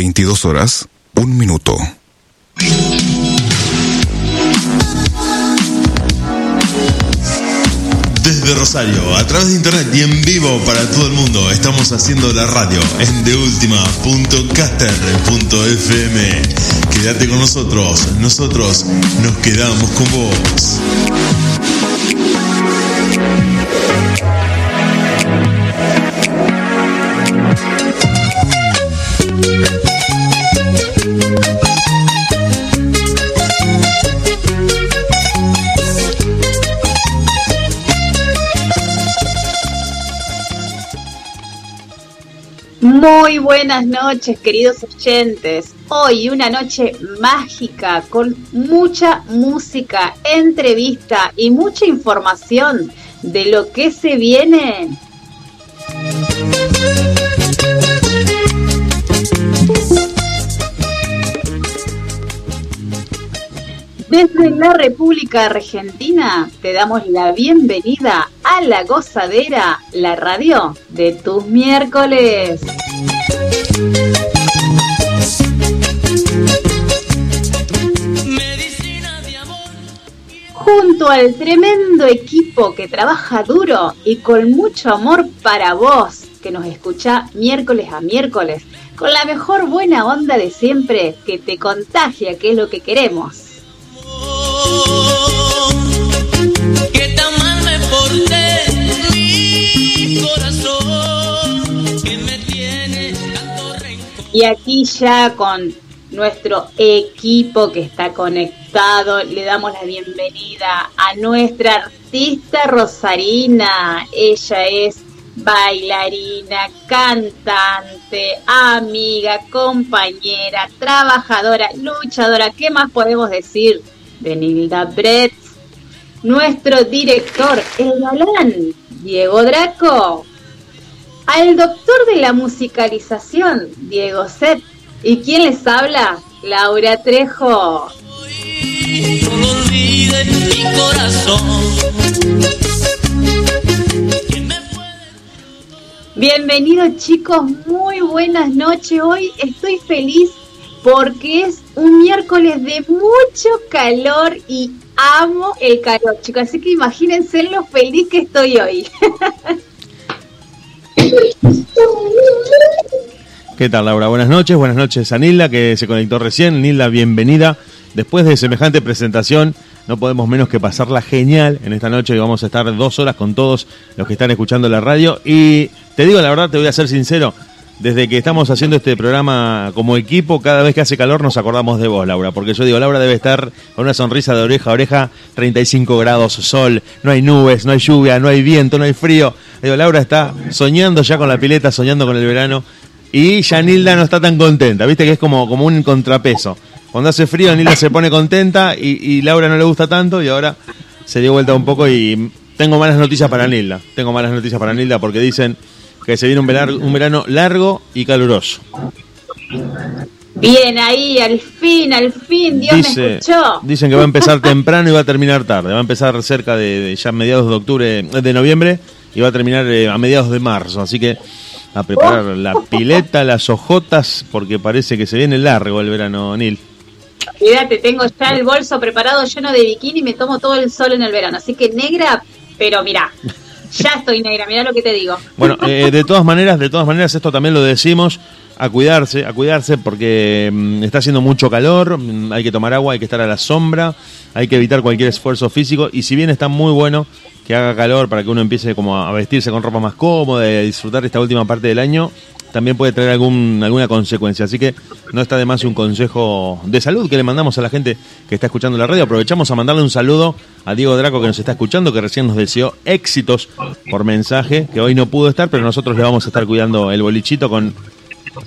22 horas, un minuto. Desde Rosario, a través de internet y en vivo para todo el mundo, estamos haciendo la radio en deultima.caster.fm. Quédate con nosotros, nosotros nos quedamos con vos. Muy buenas noches, queridos oyentes. Hoy una noche mágica con mucha música, entrevista y mucha información de lo que se viene. Desde la República Argentina te damos la bienvenida a La Gozadera, la radio de tus miércoles. Junto al tremendo equipo que trabaja duro y con mucho amor para vos, que nos escucha miércoles a miércoles, con la mejor buena onda de siempre que te contagia, que es lo que queremos. Y aquí ya con nuestro equipo que está conectado, le damos la bienvenida a nuestra artista Rosarina. Ella es bailarina, cantante, amiga, compañera, trabajadora, luchadora. ¿Qué más podemos decir de Nilda Brett? Nuestro director, el galán, Diego Draco. Al doctor de la musicalización, Diego Set. ¿Y quién les habla? Laura Trejo. No lo olvide mi corazón. ¿Quién me puede Bienvenidos chicos, muy buenas noches. Hoy estoy feliz porque es un miércoles de mucho calor y amo el calor, chicos. Así que imagínense lo feliz que estoy hoy. ¿Qué tal, Laura? Buenas noches. Buenas noches a Nilda, que se conectó recién. Nilda, bienvenida. Después de semejante presentación, no podemos menos que pasarla genial en esta noche. Y vamos a estar dos horas con todos los que están escuchando la radio. Y te digo la verdad, te voy a ser sincero. Desde que estamos haciendo este programa como equipo, cada vez que hace calor nos acordamos de vos, Laura. Porque yo digo, Laura debe estar con una sonrisa de oreja a oreja, 35 grados, sol, no hay nubes, no hay lluvia, no hay viento, no hay frío. Digo, Laura está soñando ya con la pileta, soñando con el verano. Y ya Nilda no está tan contenta, viste que es como, como un contrapeso. Cuando hace frío, Nilda se pone contenta y, y Laura no le gusta tanto y ahora se dio vuelta un poco y tengo malas noticias para Nilda. Tengo malas noticias para Nilda porque dicen que se viene un verano, un verano largo y caluroso. Bien ahí, al fin, al fin, Dios me Dice, escuchó. dicen que va a empezar temprano y va a terminar tarde. Va a empezar cerca de, de ya mediados de octubre, de noviembre y va a terminar eh, a mediados de marzo. Así que a preparar la pileta, las hojotas, porque parece que se viene largo el verano, Nil. Fíjate, tengo ya el bolso preparado lleno de bikini y me tomo todo el sol en el verano. Así que negra, pero mirá, ya estoy negra, mirá lo que te digo. Bueno, eh, de todas maneras, de todas maneras, esto también lo decimos, a cuidarse, a cuidarse porque mm, está haciendo mucho calor, mm, hay que tomar agua, hay que estar a la sombra, hay que evitar cualquier esfuerzo físico y si bien está muy bueno que haga calor para que uno empiece como a vestirse con ropa más cómoda y a disfrutar esta última parte del año, también puede traer algún, alguna consecuencia. Así que no está de más un consejo de salud que le mandamos a la gente que está escuchando la radio. Aprovechamos a mandarle un saludo a Diego Draco que nos está escuchando, que recién nos deseó éxitos por mensaje, que hoy no pudo estar, pero nosotros le vamos a estar cuidando el bolichito con...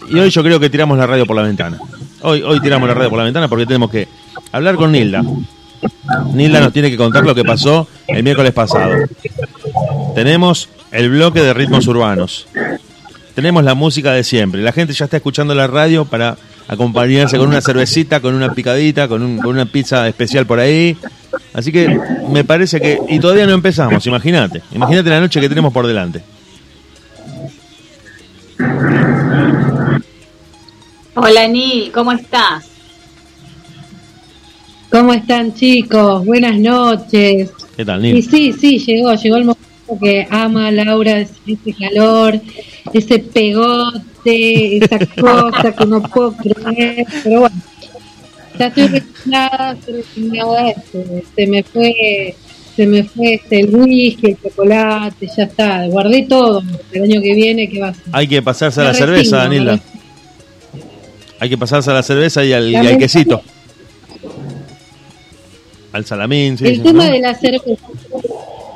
Y hoy yo creo que tiramos la radio por la ventana. Hoy, hoy tiramos la radio por la ventana porque tenemos que hablar con Nilda. Nilda nos tiene que contar lo que pasó el miércoles pasado. Tenemos el bloque de ritmos urbanos. Tenemos la música de siempre. La gente ya está escuchando la radio para acompañarse con una cervecita, con una picadita, con, un- con una pizza especial por ahí. Así que me parece que... Y todavía no empezamos, imagínate. Imagínate la noche que tenemos por delante. Hola Nil, ¿cómo estás? ¿Cómo están chicos? Buenas noches. ¿Qué tal, Y Nil? sí, sí, llegó, llegó el momento que ama Laura, ese ese calor, ese pegote, esa cosa que no puedo creer, pero bueno, ya estoy resignada, este, se me fue, se me fue este, el whisky, el chocolate, ya está, guardé todo, el año que viene, ¿qué va a ser? Hay que pasarse a la cerveza, Danila. Hay que pasarse a la cerveza y al, y al También- quesito. Al salamín, sí. el tema ¿no? de la cerveza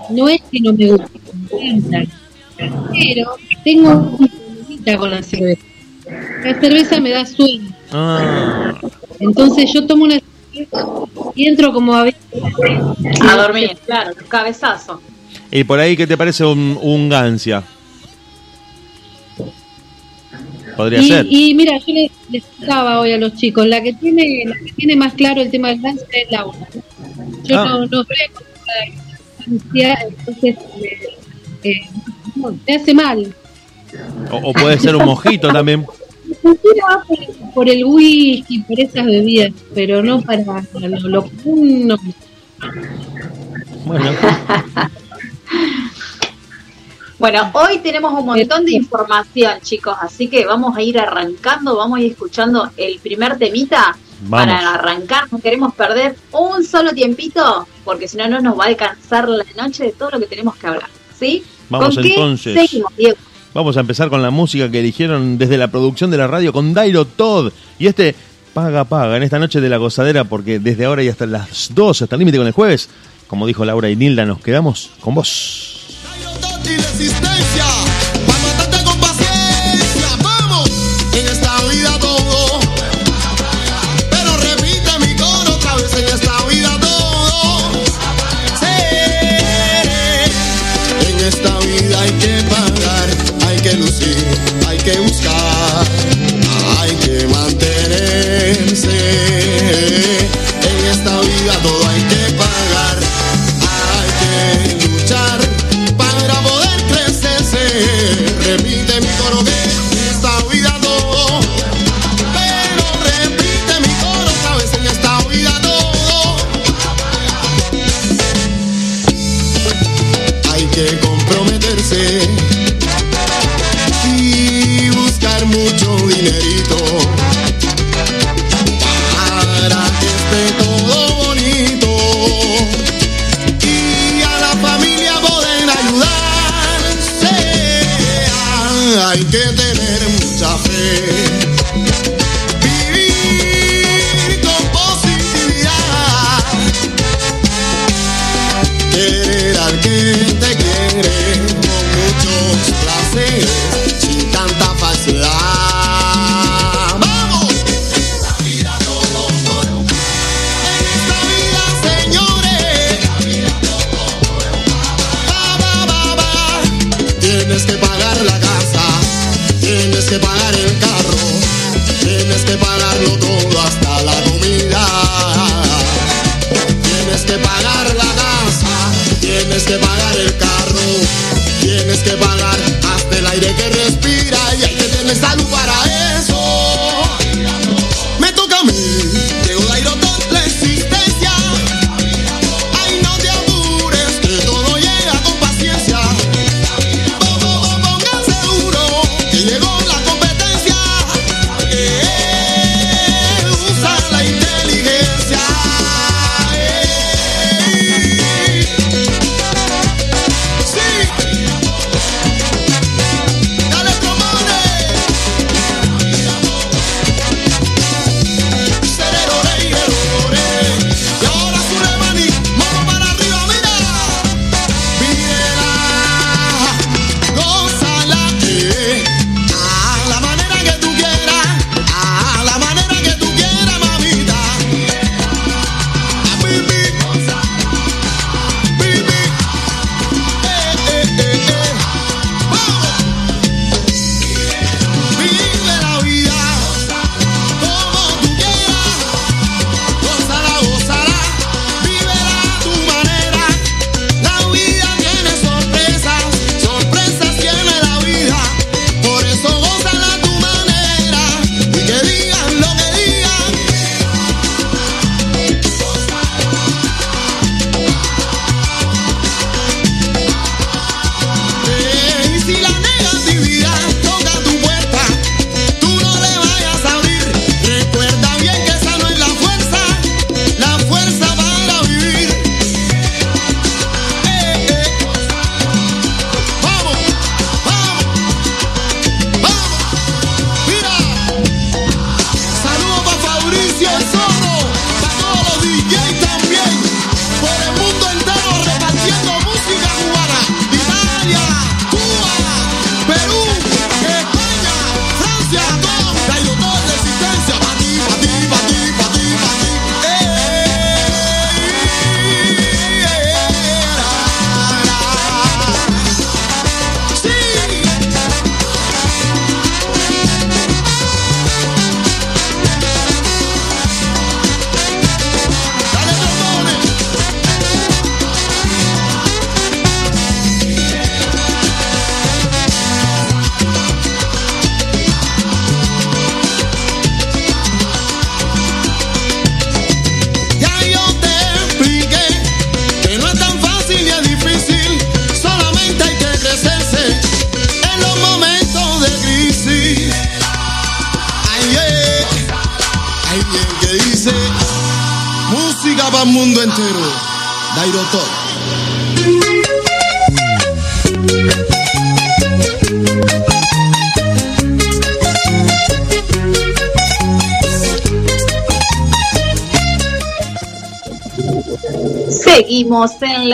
no es que no me guste, me encanta, pero tengo un problemita con la cerveza. La cerveza me da sueño, Ah, entonces yo tomo una cerveza y entro como a A dormir, claro, un cabezazo. y por ahí, ¿qué te parece un, un gancia? Podría y, ser. y mira, yo les, les contaba hoy a los chicos, la que tiene la que tiene más claro el tema del cáncer es Laura. Yo Ah. no, no frego ansiedad, entonces me, eh, me hace mal. O, o puede ser un mojito también. por, por el whisky, por esas bebidas, pero no para lo, lo común. no. Bueno, Bueno, hoy tenemos un montón de información, chicos, así que vamos a ir arrancando, vamos a ir escuchando el primer temita Vamos. para arrancar. No queremos perder un solo tiempito, porque si no, no nos va a alcanzar la noche de todo lo que tenemos que hablar. ¿Sí? Vamos ¿Con qué entonces. seguimos, Diego? vamos a empezar con la música que eligieron desde la producción de la radio con Dairo Todd. Y este paga, paga en esta noche de la gozadera, porque desde ahora y hasta las 2, hasta el límite con el jueves, como dijo Laura y Nilda, nos quedamos con vos. y resistencia,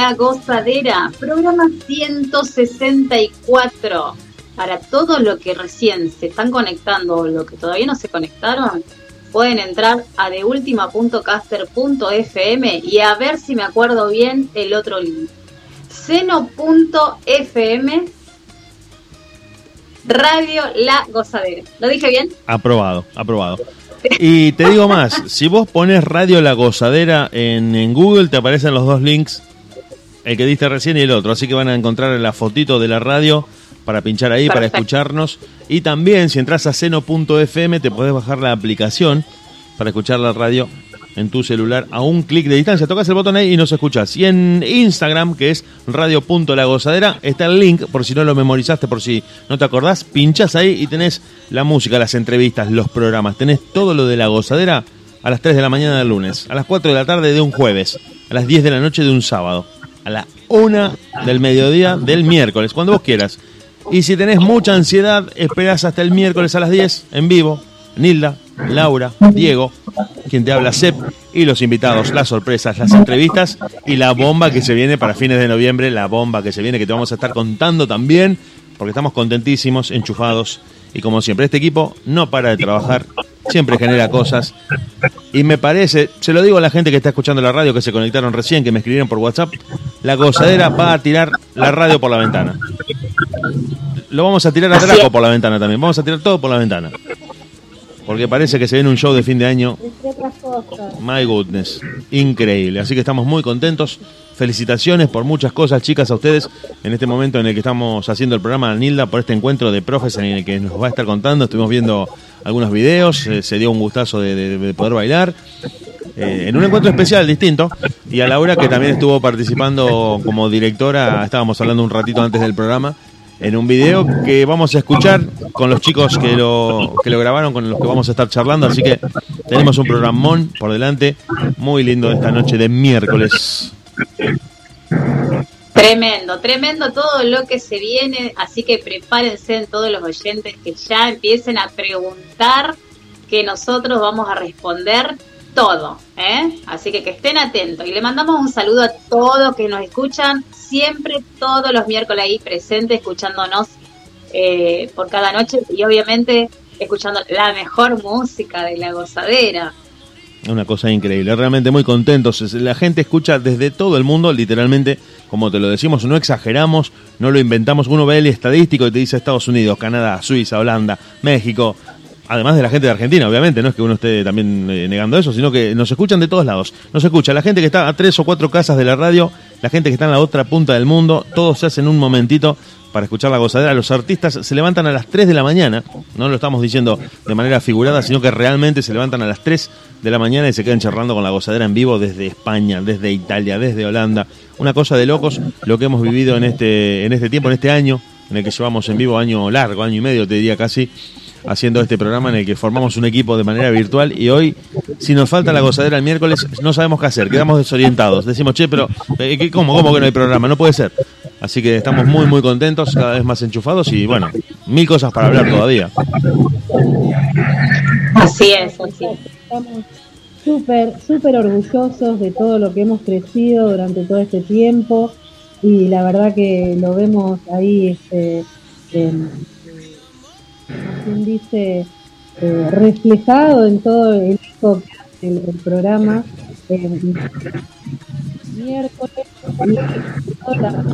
La Gozadera, programa 164. Para todo lo que recién se están conectando o lo que todavía no se conectaron, pueden entrar a deultima.caster.fm y a ver si me acuerdo bien el otro link. Seno.fm Radio La Gozadera. ¿Lo dije bien? Aprobado, aprobado. Y te digo más, si vos pones Radio La Gozadera en Google, te aparecen los dos links, el que diste recién y el otro. Así que van a encontrar la fotito de la radio para pinchar ahí, para escucharnos. Y también, si entras a seno.fm, te podés bajar la aplicación para escuchar la radio en tu celular a un clic de distancia. Tocas el botón ahí y nos escuchas. Y en Instagram, que es radio.lagozadera, está el link, por si no lo memorizaste, por si no te acordás, pinchas ahí y tenés la música, las entrevistas, los programas. Tenés todo lo de la gozadera a las 3 de la mañana del lunes, a las 4 de la tarde de un jueves, a las 10 de la noche de un sábado, a la 1 del mediodía del miércoles, cuando vos quieras. Y si tenés mucha ansiedad, esperás hasta el miércoles a las 10 en vivo. Nilda, Laura, Diego, quien te habla, Sep, y los invitados, las sorpresas, las entrevistas y la bomba que se viene para fines de noviembre, la bomba que se viene que te vamos a estar contando también, porque estamos contentísimos, enchufados, y como siempre, este equipo no para de trabajar, siempre genera cosas, y me parece, se lo digo a la gente que está escuchando la radio, que se conectaron recién, que me escribieron por WhatsApp, la gozadera va a tirar la radio por la ventana. Lo vamos a tirar a Draco por la ventana también, vamos a tirar todo por la ventana. Porque parece que se viene un show de fin de año. My goodness, increíble. Así que estamos muy contentos. Felicitaciones por muchas cosas, chicas, a ustedes en este momento en el que estamos haciendo el programa Nilda por este encuentro de profes en el que nos va a estar contando. Estuvimos viendo algunos videos, eh, se dio un gustazo de, de- de poder bailar. eh, en un encuentro especial, distinto. Y a Laura, que también estuvo participando como directora, estábamos hablando un ratito antes del programa, en un video que vamos a escuchar con los chicos que lo, que lo grabaron, con los que vamos a estar charlando. Así que tenemos un programón por delante, muy lindo esta noche de miércoles. Tremendo, tremendo todo lo que se viene, así que prepárense en todos los oyentes que ya empiecen a preguntar que nosotros vamos a responder todo, ¿eh? Así que que estén atentos y le mandamos un saludo a todos que nos escuchan siempre todos los miércoles ahí presentes escuchándonos eh, por cada noche y obviamente escuchando la mejor música de la gozadera. Una cosa increíble, realmente muy contentos. La gente escucha desde todo el mundo, literalmente, como te lo decimos, no exageramos, no lo inventamos. Uno ve el estadístico y te dice Estados Unidos, Canadá, Suiza, Holanda, México. Además de la gente de Argentina, obviamente, no es que uno esté también eh, negando eso, sino que nos escuchan de todos lados. Nos escucha la gente que está a tres o cuatro casas de la radio, la gente que está en la otra punta del mundo, todos se hacen un momentito para escuchar la gozadera. Los artistas se levantan a las 3 de la mañana, no lo estamos diciendo de manera figurada, sino que realmente se levantan a las 3 de la mañana y se quedan charlando con la gozadera en vivo desde España, desde Italia, desde Holanda. Una cosa de locos lo que hemos vivido en este, en este tiempo, en este año, en el que llevamos en vivo año largo, año y medio, te diría casi, haciendo este programa en el que formamos un equipo de manera virtual y hoy, si nos falta la gozadera el miércoles, no sabemos qué hacer, quedamos desorientados. Decimos, che, pero eh, ¿qué- ¿cómo, ¿cómo que no hay programa? No puede ser. Así que estamos muy, muy contentos, cada vez más enchufados y bueno, mil cosas para hablar todavía. Así es, así es. Estamos súper, súper orgullosos de todo lo que hemos crecido durante todo este tiempo y la verdad que lo vemos ahí, este, en- como quien dice, eh, reflejado en todo el el, el programa. eh, miércoles semanas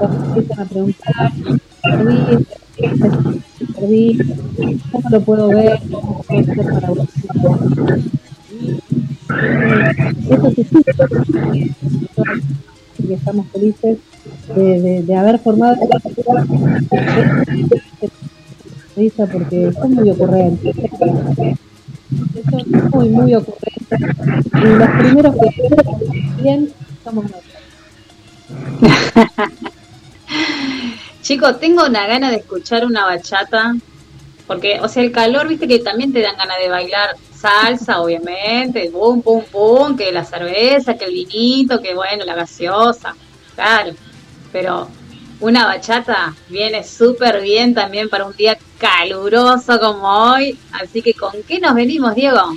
nos empiezan a preguntar perdí, perdí, cómo lo puedo ver, cómo puedo hacer para. Y, Eso se sigue, y estamos felices de, de, de haber formado risa porque son muy ocurrentes. Son muy, muy ocurrentes. Y los primeros que bien somos nosotros. Chicos, tengo una gana de escuchar una bachata, porque, o sea, el calor, viste que también te dan ganas de bailar salsa, obviamente, pum, pum, pum, que la cerveza, que el vinito, que bueno, la gaseosa, claro. Pero una bachata viene súper bien también para un día caluroso como hoy. Así que, ¿con qué nos venimos, Diego?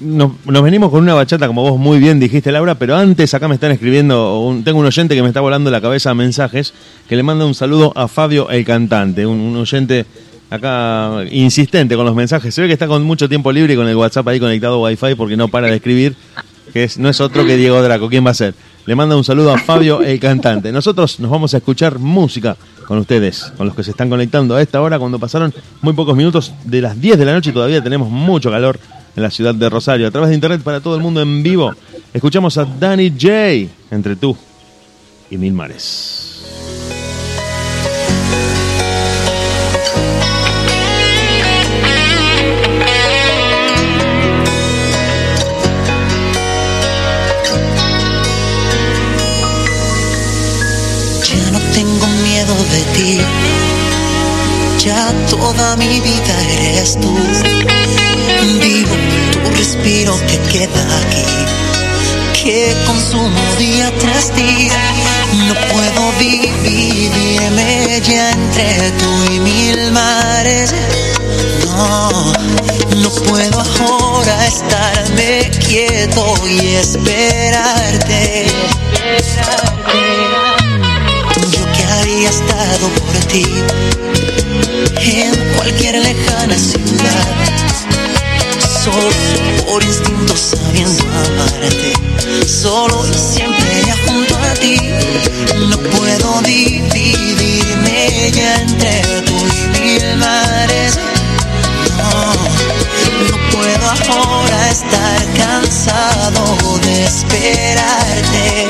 Nos, nos venimos con una bachata, como vos muy bien dijiste, Laura, pero antes acá me están escribiendo, un- tengo un oyente que me está volando la cabeza a mensajes, que le manda un saludo a Fabio el cantante, un, un oyente acá insistente con los mensajes. Se ve que está con mucho tiempo libre y con el WhatsApp ahí conectado a Wi-Fi porque no para de escribir, que no es otro que Diego Draco. ¿Quién va a ser? Le manda un saludo a Fabio el cantante. Nosotros nos vamos a escuchar música con ustedes, con los que se están conectando a esta hora, cuando pasaron muy pocos minutos de las 10 de la noche y todavía tenemos mucho calor en la ciudad de Rosario. A través de internet para todo el mundo en vivo, escuchamos a Danny J. Entre tú y mil mares. Tengo miedo de ti. Ya toda mi vida eres tú. Vivo tu respiro que queda aquí. Que consumo día tras día. No puedo vivirme ya entre tú y mil mares. No, no puedo ahora estarme quieto y esperarte. Yo que había estado por ti en cualquier lejana ciudad, solo por instinto sabiendo amarte, solo y siempre ya junto a ti. No puedo dividirme ya entre tú y mil mares. No, no puedo ahora estar cansado de esperarte.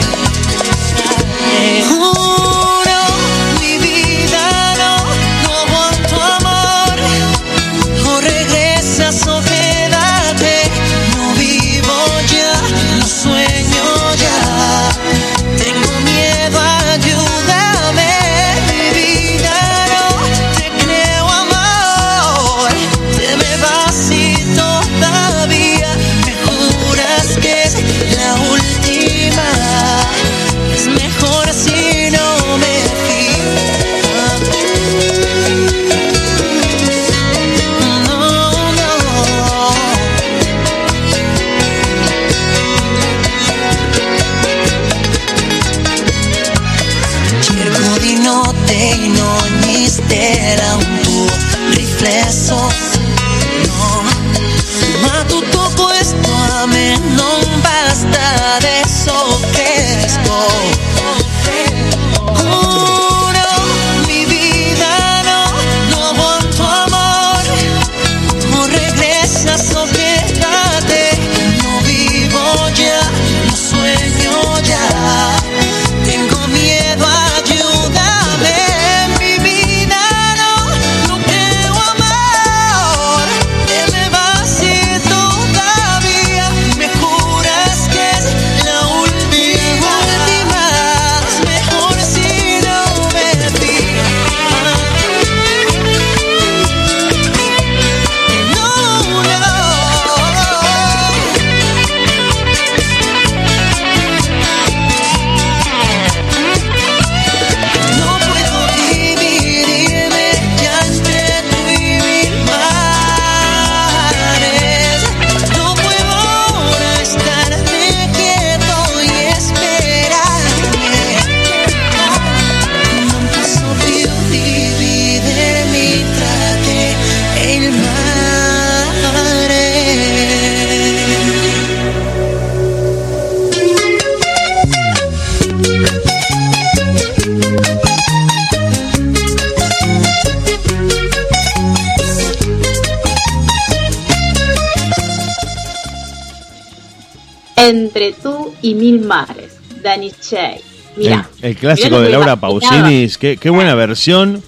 El, clásico de Laura Pausini, qué, qué buena versión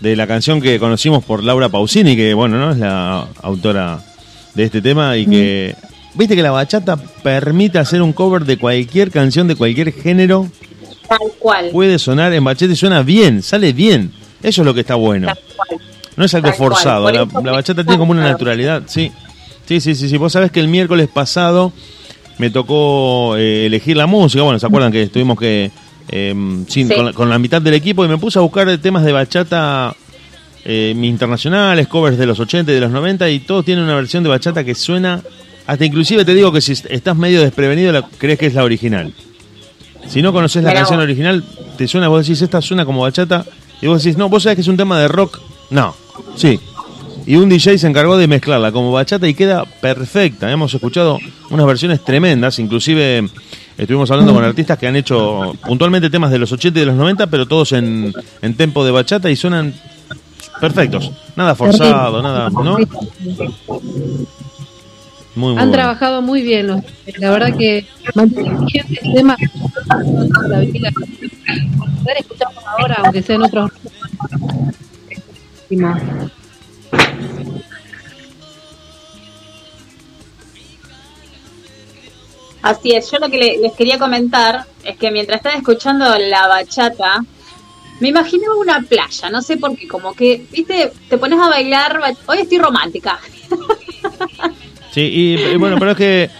de la canción que conocimos por Laura Pausini, que bueno, ¿no? Es la autora de este tema y que... Viste que la bachata permite hacer un cover de cualquier canción, de cualquier género, Tal cual. puede sonar en bachata y suena bien, sale bien. Eso es lo que está bueno. Tal cual. No es algo Tal forzado, la, bachata tiene como una naturalidad, sí. Sí, sí, sí, sí. Vos sabés que el miércoles pasado me tocó eh, elegir la música. Bueno, ¿se acuerdan que estuvimos que eh, sin- Sí. con, la, con la mitad del equipo y me puse a buscar temas de bachata eh, internacionales, covers de los 80 y de los 90 y todos tienen una versión de bachata que suena, hasta inclusive te digo que si estás medio desprevenido la, crees que es la original. Si no conoces la canción vos. original, te suena, vos decís, esta suena como bachata, y vos decís, no, vos sabés que es un tema de rock. No, sí. Y un DJ se encargó de mezclarla como bachata y queda perfecta. Hemos escuchado unas versiones tremendas, inclusive estuvimos hablando con artistas que han hecho puntualmente temas de los 80 y de los 90, pero todos en, en tempo de bachata y suenan perfectos. Nada forzado, nada, ¿no? Muy, muy Han bueno. trabajado muy bien, los- la verdad que mantienen vigente el tema. Poder escucharlo ahora, aunque sea en otros. Así es, yo lo que le- les quería comentar es que mientras estaba escuchando la bachata, me imaginaba una playa, no sé por qué, como que, viste, te pones a bailar, ba- hoy estoy romántica. Sí, y, y bueno, pero es que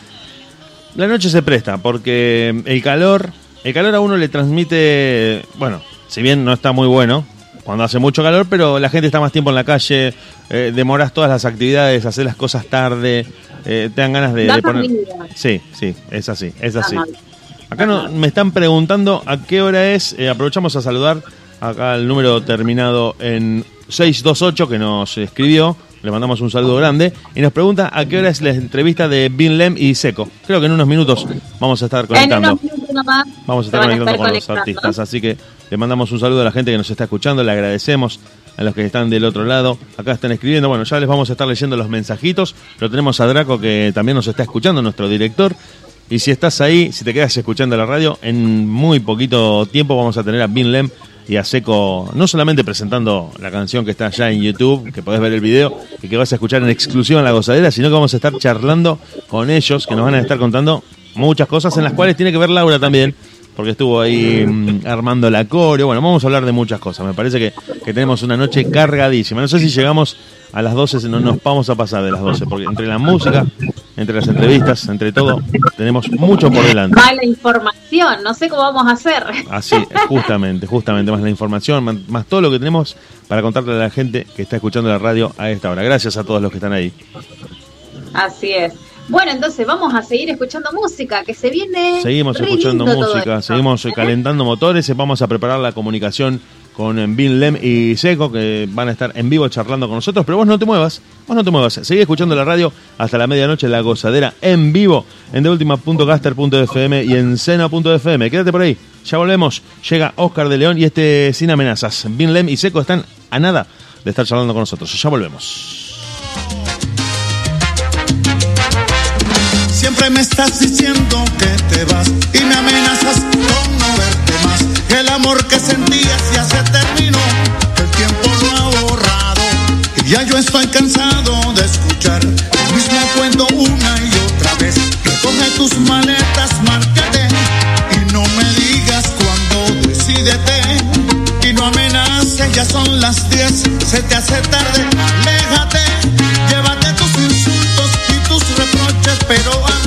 la noche se presta porque el calor, el calor a uno le transmite, bueno, si bien no está muy bueno cuando hace mucho calor, pero la gente está más tiempo en la calle, eh, demoras todas las actividades, hacer las cosas tarde, eh, te dan ganas de, poner... Sí, sí, es así, es así. Acá no, me están preguntando a qué hora es. eh, aprovechamos a saludar acá el número terminado en 628 que nos escribió. Le mandamos un saludo grande. Y nos pregunta a qué hora es la entrevista de Bin Lem y Seco. Creo que en unos minutos vamos a estar conectando. nomás Vamos a estar conectando con los artistas. Así que le mandamos un saludo a la gente que nos está escuchando. Le agradecemos a los que están del otro lado. Acá están escribiendo. Bueno, ya les vamos a estar leyendo los mensajitos. Lo tenemos a Draco que también nos está escuchando, nuestro director. Y si estás ahí, si te quedas escuchando la radio, en muy poquito tiempo vamos a tener a Bin Lem y a Seco, no solamente presentando la canción que está ya en YouTube, que podés ver el video y que vas a escuchar en exclusiva en la gozadera, sino que vamos a estar charlando con ellos, que nos van a estar contando muchas cosas en las cuales tiene que ver Laura también, porque estuvo ahí mm, armando la coreo. Bueno, vamos a hablar de muchas cosas. Me parece que, que tenemos una noche cargadísima. No sé si llegamos a las 12, no nos vamos a pasar de las 12, porque entre la música, entre las entrevistas, entre todo, tenemos mucho por delante. Mala información, no sé cómo vamos a hacer. Así, justamente, justamente, más la información, más, más todo lo que tenemos para contarle a la gente que está escuchando la radio a esta hora. Gracias a todos los que están ahí. Así es. Bueno, entonces vamos a seguir escuchando música, que se viene. Seguimos escuchando música, seguimos calentando motores, vamos a preparar la comunicación con eh, Bin Lem y Seco, que van a estar en vivo charlando con nosotros, pero vos no te muevas, vos no te muevas, seguí escuchando la radio hasta la medianoche, la gozadera en vivo, en deultima.caster.fm y en sena.fm, quédate por ahí, ya volvemos, llega Oscar de León y este Sin Amenazas, Bin Lem y Seco están a nada de estar charlando con nosotros, ya volvemos. Me estás diciendo que te vas y me amenazas con no verte más. El amor que sentías ya se terminó, el tiempo lo ha borrado. Y ya yo estoy cansado de escuchar el mismo cuento una y otra vez. Recoge tus maletas, márcate y no me digas cuándo decídete. Y no amenaces, ya son las 10, se te hace tarde, aléjate. Llévate tus insultos y tus reproches, pero anda,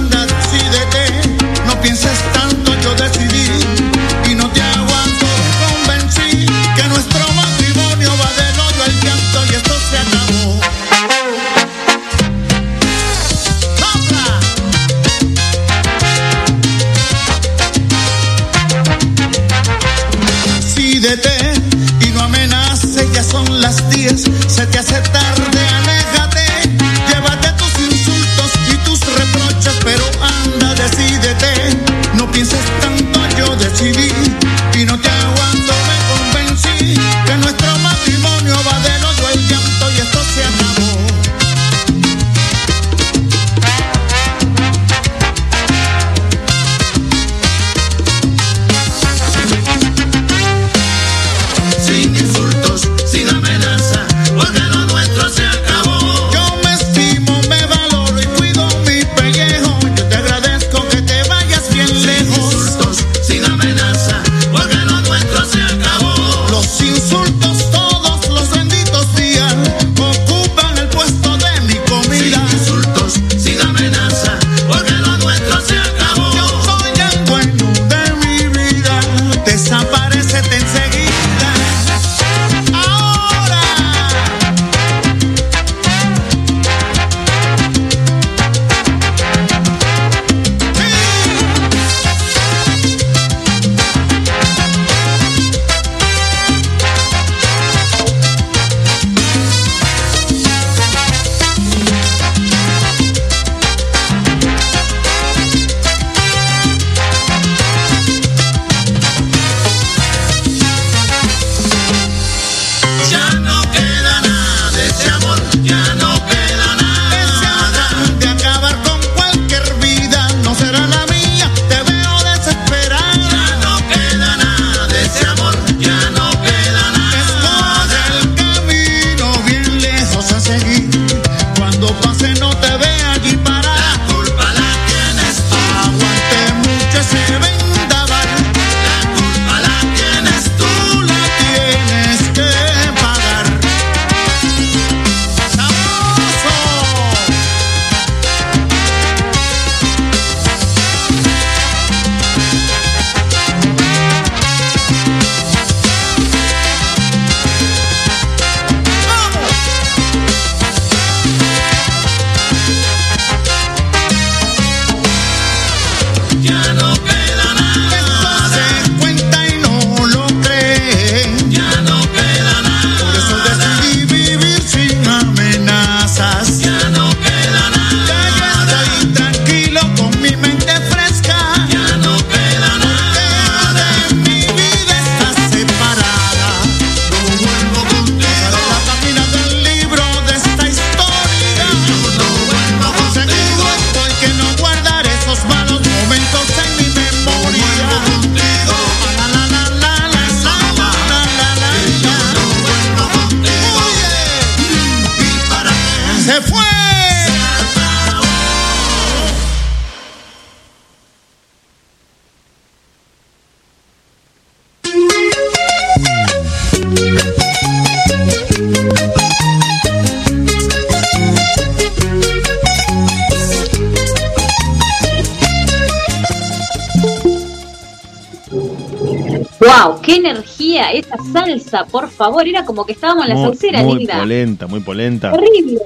salsa, por favor. Era como que estábamos en la muy, salsera, muy linda. polenta, muy polenta. Terrible.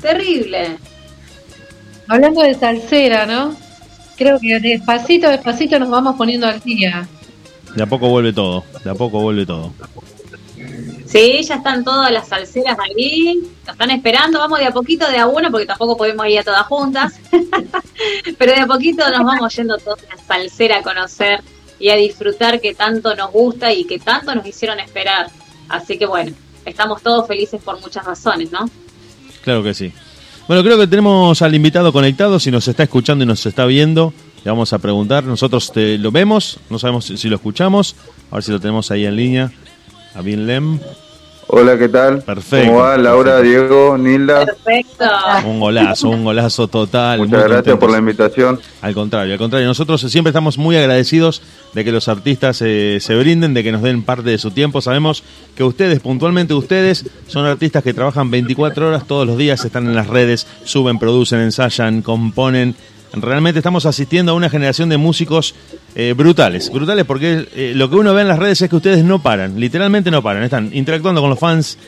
Terrible. Hablando de salsera, ¿no? Creo que despacito, despacito nos vamos poniendo al día. De a poco vuelve todo, de a poco vuelve todo. Sí, ya están todas las salseras ahí. Nos están esperando. Vamos de a poquito, de a uno, porque tampoco podemos ir a todas juntas. Pero de a poquito nos vamos yendo toda la salsera a conocer y a disfrutar que tanto nos gusta y que tanto nos hicieron esperar. Así que bueno, estamos todos felices por muchas razones, ¿no? Claro que sí. Bueno, creo que tenemos al invitado conectado. Si nos está escuchando y nos está viendo, le vamos a preguntar. Nosotros te lo vemos, no sabemos si si lo escuchamos. A ver si lo tenemos ahí en línea. A Bin Lem. Hola, ¿qué tal? Perfecto, ¿Cómo va? Laura, perfecto. Diego, Nilda. Perfecto. Un golazo, un golazo total. Muchas gracias contentos. por la invitación. Al contrario, al contrario. Nosotros siempre estamos muy agradecidos de que los artistas eh, se brinden, de que nos den parte de su tiempo. Sabemos que ustedes, puntualmente ustedes, son artistas que trabajan 24 horas todos los días, están en las redes, suben, producen, ensayan, componen. Realmente estamos asistiendo a una generación de músicos eh, brutales, brutales porque eh, lo que uno ve en las redes es que ustedes no paran, literalmente no paran, están interactuando con los fans,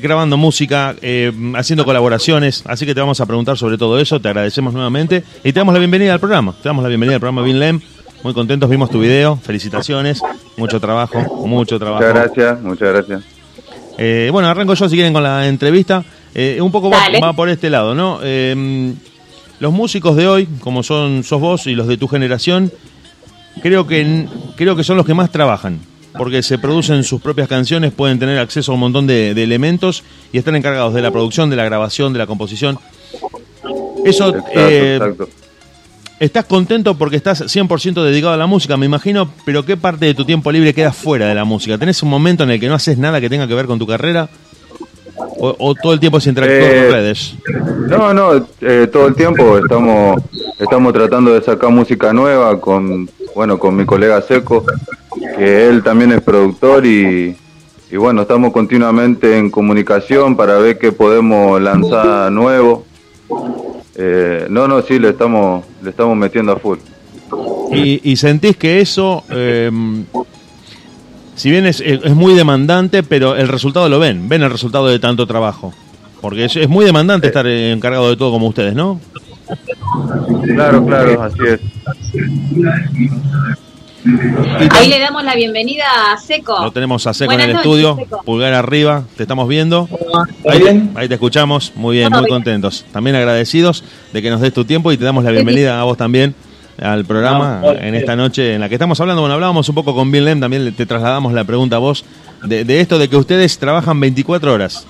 grabando música, eh, haciendo colaboraciones, así que te vamos a preguntar sobre todo eso, te agradecemos nuevamente y te damos la bienvenida al programa, te damos la bienvenida al programa Binlem, muy contentos, vimos tu video, felicitaciones, mucho trabajo, mucho trabajo. Muchas gracias, muchas gracias. Eh, bueno, arranco yo si quieren con la entrevista. Eh, un poco va, por este lado, ¿no? Eh, los músicos de hoy, como son sos vos y los de tu generación, creo que creo que son los que más trabajan, porque se producen sus propias canciones, pueden tener acceso a un montón de, de elementos y están encargados de la producción, de la grabación, de la composición. Eso, Exacto, eh, exacto. estás contento porque estás 100% dedicado a la música, me imagino, pero ¿qué parte de tu tiempo libre queda fuera de la música? ¿Tenés un momento en el que no haces nada que tenga que ver con tu carrera? ¿O, o todo el tiempo es interactuar Eh, con redes? No, no, eh, todo el tiempo estamos estamos tratando de sacar música nueva con bueno con mi colega Seco, que él también es productor y, y bueno estamos continuamente en comunicación para ver qué podemos lanzar nuevo. Eh, no, no, sí le estamos le estamos metiendo a full. Y, y sentís que eso, eh, si bien es, es muy demandante, pero el resultado lo ven, ven el resultado de tanto trabajo. Porque es, es muy demandante estar encargado de todo como ustedes, ¿no? Claro, claro, así es. Ahí le damos la bienvenida a Seco. Lo tenemos a Seco en el noches, estudio, Seco. pulgar arriba, te estamos viendo. Ahí, ahí te escuchamos, muy bien, muy contentos. También agradecidos de que nos des tu tiempo y te damos la bienvenida a vos también al programa en esta noche en la que estamos hablando. Bueno, hablábamos un poco con Bill Lem, también te trasladamos la pregunta a vos de, de esto de que ustedes trabajan 24 horas.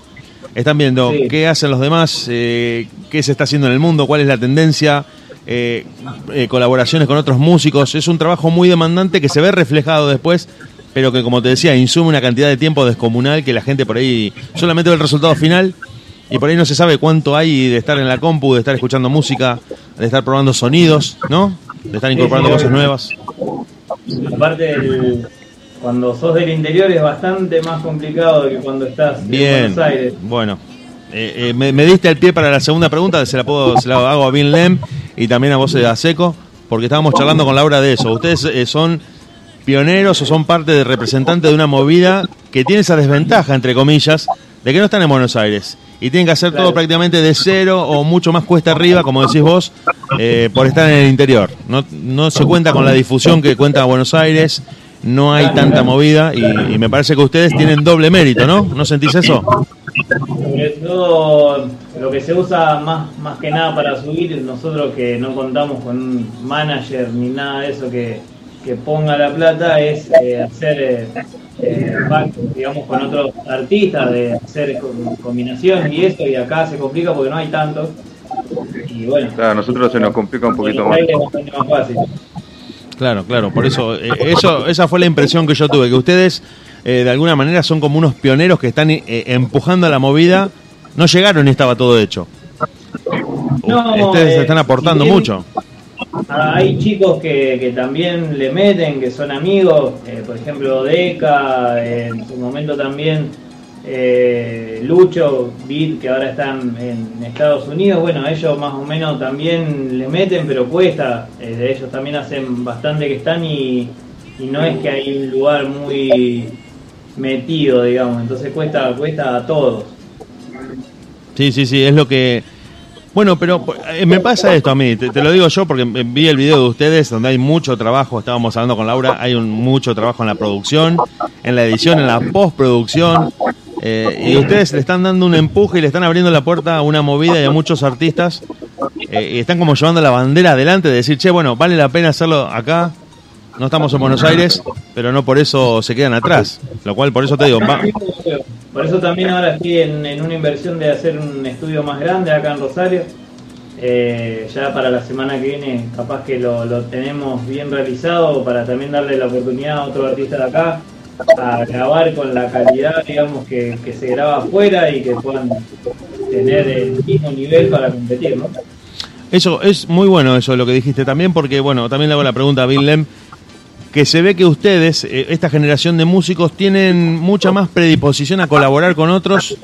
Están viendo qué hacen los demás, eh, qué se está haciendo en el mundo, cuál es la tendencia, eh, eh, colaboraciones con otros músicos. Es un trabajo muy demandante que se ve reflejado después, pero que como te decía, insume una cantidad de tiempo descomunal que la gente por ahí solamente ve el resultado final y por ahí no se sabe cuánto hay de estar en la compu, de estar escuchando música, de estar probando sonidos, ¿no? De estar incorporando sí, cosas nuevas. Aparte, el- cuando sos del interior es bastante más complicado que cuando estás en Bien, Buenos Aires. bueno. Eh, eh, me, me diste el pie para la segunda pregunta, se la puedo, se la hago a Bin Lem y también a vos eh, a Seco, porque estábamos charlando con Laura de eso. Ustedes eh, son pioneros o son parte de representantes de una movida que tiene esa desventaja, entre comillas, de que no están en Buenos Aires y tienen que hacer todo prácticamente de cero o mucho más cuesta arriba, como decís vos, eh, por estar en el interior. No, no se cuenta con la difusión que cuenta Buenos Aires, no hay tanta movida y, y me parece que ustedes tienen doble mérito, ¿no? ¿No sentís eso? Sobre todo lo que se usa más, más que nada para subir, nosotros que no contamos con un manager ni nada de eso que, que ponga la plata, es eh, hacer eh, eh, digamos, con otros artistas, de hacer co- combinaciones y eso, y acá se complica porque no hay tantos. Y bueno, Claro, a nosotros se nos complica un poquito más. fácil. Claro, claro, por eso, eh, eso esa fue la impresión que yo tuve, que ustedes eh, de alguna manera son como unos pioneros que están eh, empujando a la movida, no llegaron y estaba todo hecho. No, ustedes eh, están aportando si bien- mucho. Hay chicos que, que también le meten, que son amigos, eh, por ejemplo Deca, en su momento también eh, Lucho, Beat, que ahora están en Estados Unidos, bueno, ellos más o menos también le meten, pero cuesta, eh, ellos también hacen bastante que están y, y no es que hay un lugar muy metido, digamos, entonces cuesta, cuesta a todos. Sí, sí, sí, es lo que... Bueno, pero eh, me pasa esto a mí, te, te lo digo yo porque vi el video de ustedes donde hay mucho trabajo, estábamos hablando con Laura, hay un, mucho trabajo en la producción, en la edición, en la postproducción, eh, y ustedes le están dando un empuje y le están abriendo la puerta a una movida y a muchos artistas, eh, y están como llevando la bandera adelante de decir, che, bueno, vale la pena hacerlo acá, no estamos en Buenos Aires, pero no por eso se quedan atrás, lo cual por eso te digo, va, Por eso también ahora estoy en, en una inversión de hacer un estudio más grande acá en Rosario. Eh, ya para la semana que viene capaz que lo, lo tenemos bien realizado para también darle la oportunidad a otro artista de acá a grabar con la calidad digamos que, que se graba afuera y que puedan tener el mismo nivel para competir, ¿no? Eso es muy bueno eso lo que dijiste también porque bueno, también le hago la pregunta a Bill Lem que se ve que ustedes, eh, esta generación de músicos, tienen mucha más predisposición a colaborar con otros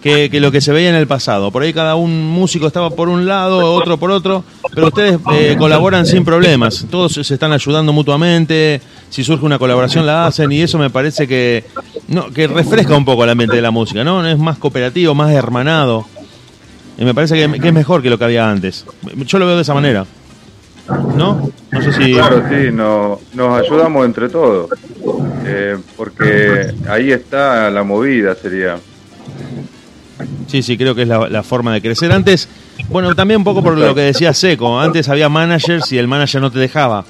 que, que lo que se veía en el pasado. Por ahí cada un músico estaba por un lado, otro por otro, pero ustedes eh, colaboran sin problemas. Todos se están ayudando mutuamente, si surge una colaboración la hacen y eso me parece que, no, que refresca un poco el ambiente de la música, ¿no? Es más cooperativo, más hermanado. Y me parece que es mejor que lo que había antes. Yo lo veo de esa manera. ¿No? No sé si... Claro, sí, no, nos ayudamos entre todos. Eh, porque ahí está la movida, sería. Sí, sí, creo que es la, la forma de crecer. Antes, bueno, también un poco por lo que decía Seco, antes había managers y el manager no te dejaba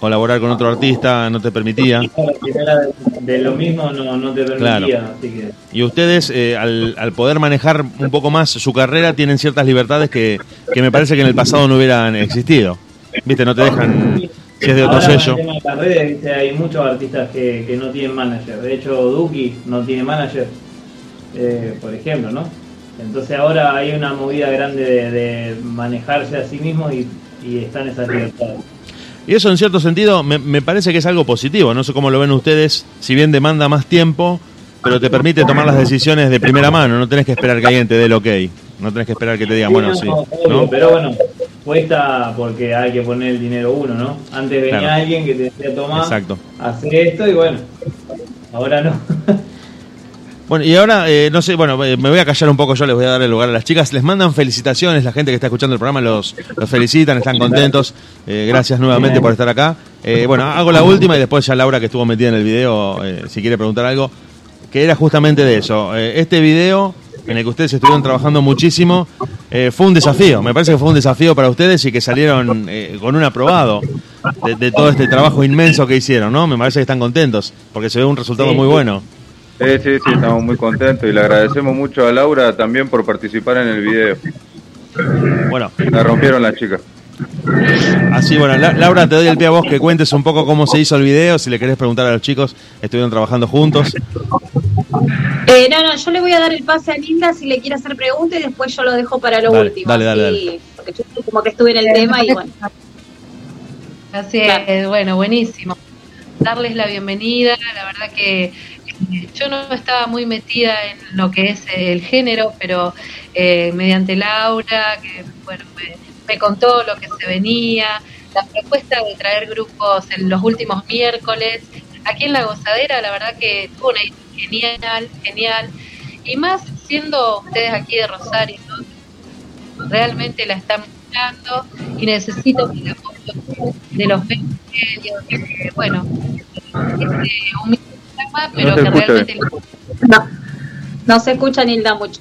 colaborar con otro artista, no te permitía. De, de lo mismo no, no te permitía, Claro. así que Y ustedes, eh, al, al poder manejar un poco más su carrera, tienen ciertas libertades que, que me parece que en el pasado no hubieran existido. Viste, no te dejan, si es de otro Ahora, con el sello. tema de las redes, ¿viste? hay muchos artistas que, que no tienen manager. De hecho, Duki no tiene manager, eh, por ejemplo, ¿no? Entonces ahora hay una movida grande de, de manejarse a sí mismo y, y están esas libertades. Y eso en cierto sentido me, me parece que es algo positivo. No sé cómo lo ven ustedes, si bien demanda más tiempo, pero te permite tomar las decisiones de primera mano. No tenés que esperar que alguien te dé el ok. No tenés que esperar que te digan, bueno, sí. Pero bueno, cuesta porque hay que poner el dinero uno, ¿no? Antes venía Claro. alguien que te decía, toma, Exacto. hacer esto y bueno, ahora no. Bueno, y ahora, eh, no sé, bueno, eh, me voy a callar un poco yo, les voy a dar el lugar a las chicas. Les mandan felicitaciones, la gente que está escuchando el programa los, los felicitan, están contentos. Eh, gracias nuevamente por estar acá. Eh, bueno, hago la última y después ya Laura, que estuvo metida en el video, si quiere preguntar algo, que era justamente de eso. Este video, en el que ustedes estuvieron trabajando muchísimo, eh, fue un desafío. Me parece que fue un desafío para ustedes y que salieron eh, con un aprobado de, de todo este trabajo inmenso que hicieron, ¿no? Me parece que están contentos, porque se ve un resultado Sí. muy bueno. Sí, sí, sí, estamos muy contentos y le agradecemos mucho a Laura también por participar en el video. Bueno, La rompieron las chicas. Así, bueno, La- Laura, te doy el pie a vos que cuentes un poco cómo se hizo el video, si le querés preguntar a los chicos, estuvieron trabajando juntos. Eh, no, no, yo le voy a dar el pase a Linda si le quiere hacer preguntas y después yo lo dejo para lo Dale, último. dale, dale, así, Porque yo como que estuve en el tema y bueno. Así es, bueno, buenísimo. Darles la bienvenida, la verdad que eh, yo no estaba muy metida en lo que es el género, pero eh, mediante Laura, que bueno, me, me contó lo que se venía, la propuesta de traer grupos en los últimos miércoles, aquí en La Gozadera, la verdad que tuvo una idea genial, genial, y más siendo ustedes aquí de Rosario, ¿no? realmente la están buscando y necesito el apoyo de los medios, que, bueno, este, un programa, pero No se que escucha realmente No, no se escucha Nilda mucho.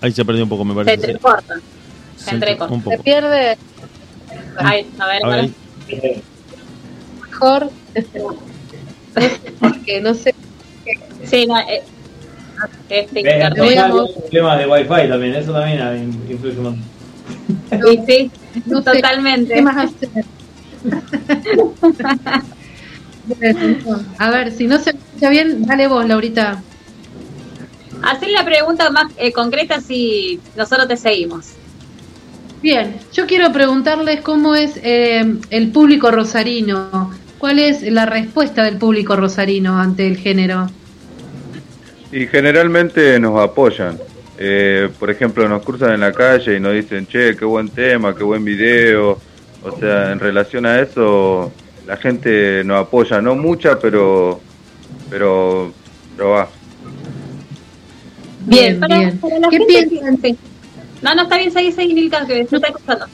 Ahí se perdió un poco, me Se parece. sí. entrecorta. Se Se- entrecorta. se pierde Ay, a ver, A ver, para- porque no sé, Sí, no, eh, este internet. voy a problemas de wifi también, eso también in- influye un montón. Sí, sí, no sé totalmente. qué más hacer. A ver, si no se escucha bien, dale vos, Laurita. Hacer la pregunta más eh, concreta si nosotros te seguimos. Bien, yo quiero preguntarles cómo es eh, el público rosarino. ¿Cuál es la respuesta del público rosarino ante el género? Y generalmente nos apoyan. Eh, por ejemplo, nos cruzan en la calle y nos dicen, che, qué buen tema, qué buen video. O sea, en relación a eso, la gente nos apoya, no mucha, pero, pero, pero va. Bien, Bien, para, bien. para la No, no, está bien, seguí, seguí, Milka, que se está escuchando.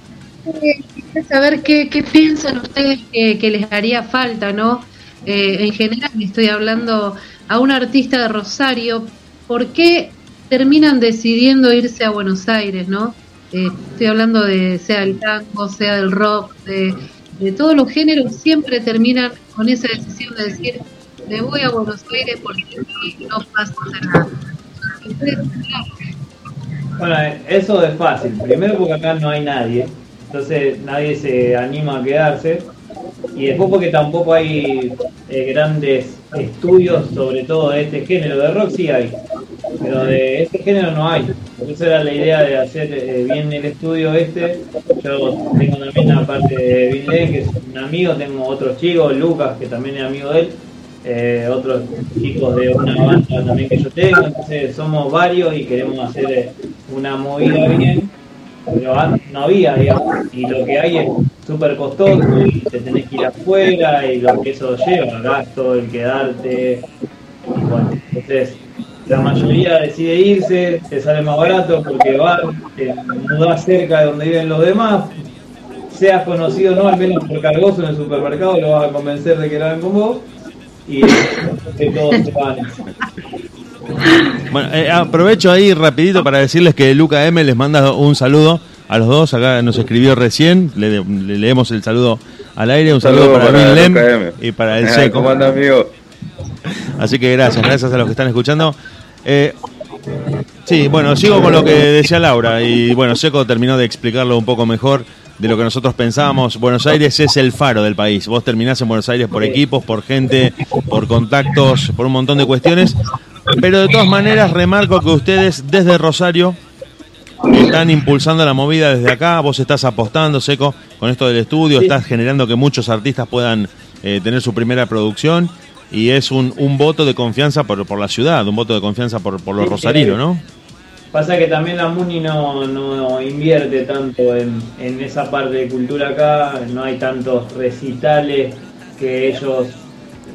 Saber qué, qué piensan ustedes que, les haría falta, ¿no? Eh, en general, estoy hablando a un artista de Rosario, ¿por qué terminan decidiendo irse a Buenos Aires, ¿no? Eh, estoy hablando de sea del tango, sea del rock, de, de todos los géneros, siempre terminan con esa decisión de decir, me voy a Buenos Aires porque no pasa nada. Bueno, eso es fácil. Primero porque acá no hay nadie, entonces nadie se anima a quedarse. Y después porque tampoco hay eh, grandes estudios sobre todo de este género. De rock sí hay, pero de este género no hay. Por era la idea de hacer eh, bien el estudio este. Yo tengo también aparte de Bill Len, que es un amigo, tengo otros chicos, Lucas, que también es amigo de él. eh, otros chicos de una banda también que yo tengo, entonces somos varios y queremos hacer una movida bien, no había, digamos, y lo que hay es súper costoso y te tenés que ir afuera y lo que eso lleva, gasto, el quedarte, bueno, entonces la mayoría decide irse, te sale más barato porque va, te mudás cerca de donde viven los demás, seas conocido no, al menos por cargoso en el supermercado, lo vas a convencer de que lo hagan con vos y que todos se van. Bueno, eh, aprovecho ahí rapidito para decirles que Luca M les manda un saludo a los dos. Acá nos escribió recién. Le, le leemos el saludo al aire. Un saludo, Saludo para, para Lem y para el Seco. ¿Cómo anda, amigo? Así que gracias, gracias a los que están escuchando. Eh, sí, bueno, sigo con lo que decía Laura. Y bueno, Seco terminó de explicarlo un poco mejor de lo que nosotros pensábamos. Buenos Aires es el faro del país. Vos terminás en Buenos Aires por equipos, por gente, por contactos, por un montón de cuestiones. Pero de todas maneras, remarco que ustedes desde Rosario están impulsando la movida desde acá. Vos estás apostando, Seco, con esto del estudio. Estás generando que muchos artistas puedan eh, tener su primera producción. Y es un, un voto de confianza por, por la ciudad, un voto de confianza por, por los Sí, rosarinos, sí. ¿no? Pasa que también la MUNI no, no invierte tanto en, en esa parte de cultura acá, no hay tantos recitales que ellos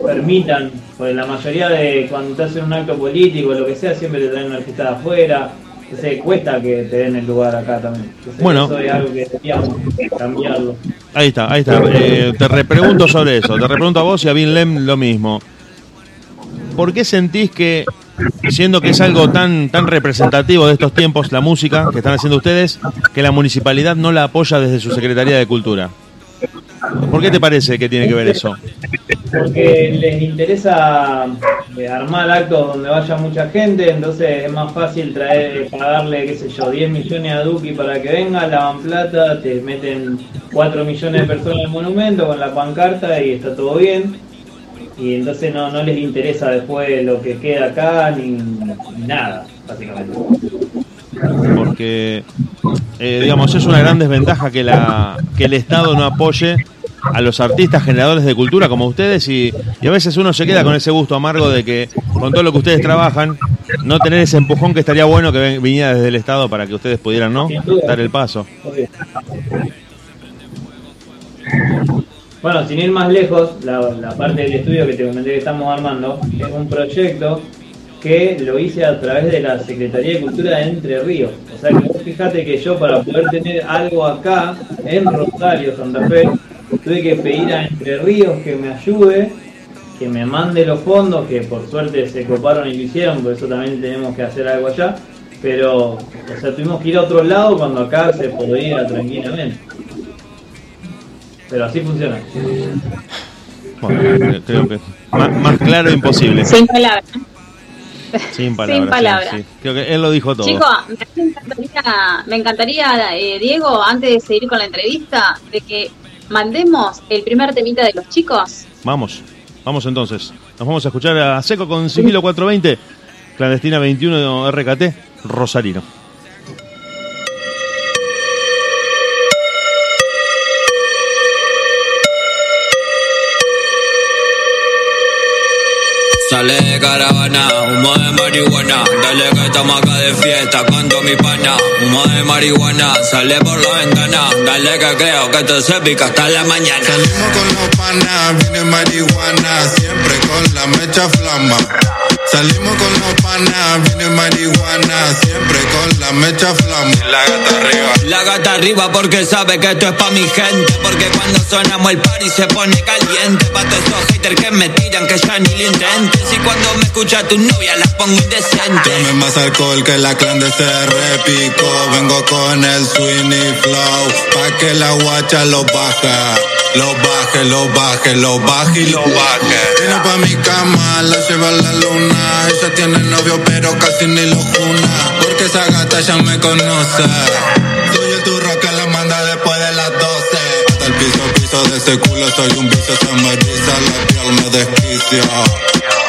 permitan, porque la mayoría de cuando te hacen un acto político lo que sea, siempre te traen un artista de afuera, entonces cuesta que te den el lugar acá también. Entonces, Bueno. eso es algo que deberíamos cambiarlo. Ahí está, ahí está. Eh, te repregunto sobre eso. Te repregunto a vos y a Bin Lem lo mismo. ¿Por qué sentís que, siendo que es algo tan, tan representativo de estos tiempos, la música que están haciendo ustedes, que la municipalidad no la apoya desde su Secretaría de Cultura? ¿Por qué te parece que tiene que ver eso? Porque les interesa eh, armar actos donde vaya mucha gente, entonces es más fácil traer, pagarle, qué sé yo, 10 millones a Duki para que venga, lavan plata, te meten 4 millones de personas en el monumento con la pancarta y está todo bien. Y entonces no, no les interesa después lo que queda acá ni, ni nada, básicamente. Porque, eh, digamos, es una gran desventaja que, la, que el Estado no apoye a los artistas generadores de cultura como ustedes y, a veces uno se queda con ese gusto amargo de que con todo lo que ustedes trabajan, no tener ese empujón que estaría bueno que viniera desde el Estado para que ustedes pudieran, ¿no? Dar el paso. Bueno, sin ir más lejos, la, la parte del estudio que te comenté que estamos armando es un proyecto que lo hice a través de la Secretaría de Cultura de Entre Ríos. O sea que fíjate que yo para poder tener algo acá en Rosario, Santa Fe, tuve que pedir a Entre Ríos que me ayude, que me mande los fondos, que por suerte se coparon y lo hicieron, por eso también tenemos que hacer algo allá. Pero, o sea, tuvimos que ir a otro lado cuando acá se podía tranquilamente. Pero así funciona. Bueno, cre- creo que más, más claro imposible. Sin palabras. Sin palabras. sí, palabras. sí. Creo que él lo dijo todo. Chicos, me encantaría, me encantaría eh, Diego, antes de seguir con la entrevista, de que mandemos el primer temita de los chicos. Vamos, vamos entonces. Nos vamos a escuchar a Seco con Sigilo 420, Clandestina 21 RKT, Rosarino. Sale de caravana, humo de marihuana. Dale que estamos acá de fiesta con mi pana. Humo de marihuana, sale por la ventana. Dale que creo que esto se pica hasta la mañana. Salimos con los panas, viene marihuana, siempre con la mecha flama. Salimos con los panas, viene marihuana, siempre con la mecha flama. La gata arriba. La gata arriba porque sabe que esto es pa' mi gente. Porque cuando sonamos el party se pone caliente. Pa' todos esos haters que me tiran que ya ni lo intenten. Si cuando me escucha tu novia la pongo indecente. Dame más alcohol que la clan de este repico. Vengo con el swing y flow. Pa' que la guacha lo baja. Lo baje, lo baje, lo baje y lo baje. Vino pa' mi cama, la lleva la luna. Ella tiene novio, pero casi ni lo juna. Porque esa gata ya me conoce. Soy el turro que la manda después de las 12. Hasta el piso, piso de ese culo. Soy un vicio, se me eriza, la piel me desquicia.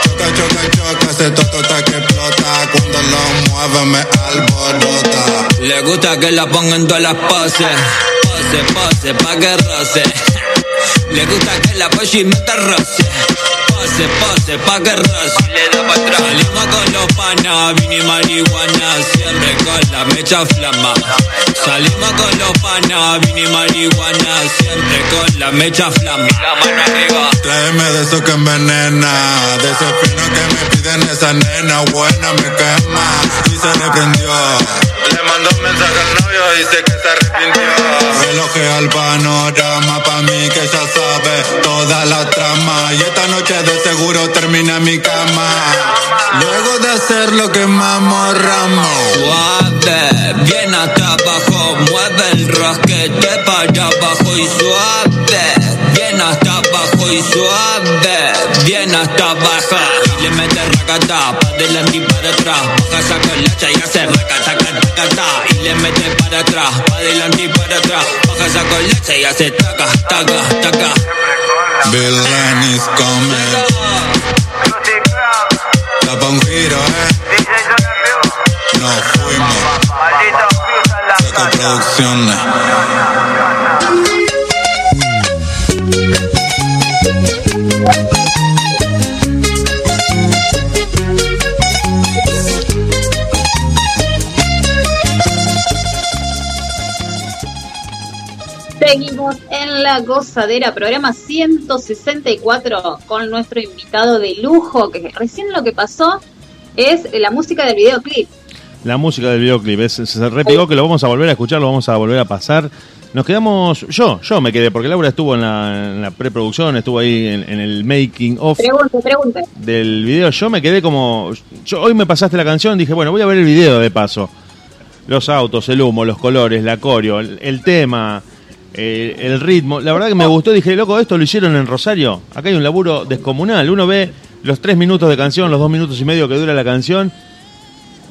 Choca, choca, choca, ese totota que explota. Cuando lo mueve me alborota. Le gusta que la pongan todas las poses. Pose, pose, pa' que roce. Le gusta que la y meta roce. Pose, pose, pa' que roce. Le da pa' atrás. Salimos con los panas, vini marihuana. Siempre con la mecha flama. Salimos con los panas, vini marihuana. Siempre con la mecha flama. La mano arriba. Tráeme de eso que envenena, de ese fino que me piden esa nena, buena me quema y se reprendió. Le mandó un mensaje al novio, dice que se arrepintió. Relojea el panorama pa' mí que ya sabe toda la trama y esta noche de seguro termina mi cama. Luego de hacer lo que mamorramos. Suave, bien hasta abajo, mueve el rasquete para abajo y suave, bien hasta abajo y suave, bien hasta abajo. Y le mete racata, adelante y para atrás, baja esa colacha y hace racata, racata, y le mete para atrás, para adelante y para atrás, baja esa colacha y hace taca, taca, taca. Bill Lenny's coming. Tapa un giro, eh. Nos fuimos. Seco Producciones. Seguimos en la gozadera, programa 164 con nuestro invitado de lujo, que recién lo que pasó es la música del videoclip. La música del videoclip, es, se repegó que lo vamos a volver a escuchar, lo vamos a volver a pasar. Nos quedamos, yo, yo me quedé, porque Laura estuvo en la, en la preproducción, estuvo ahí en, en el making of Pregunte, pregunte. del video. Yo me quedé como, yo hoy me pasaste la canción, dije, bueno, voy a ver el video de paso. Los autos, el humo, los colores, la coreo, el, el tema, eh, el ritmo. La verdad que me gustó, dije, loco, esto lo hicieron en Rosario. Acá hay un laburo descomunal. Uno ve los tres minutos de canción, los dos minutos y medio que dura la canción.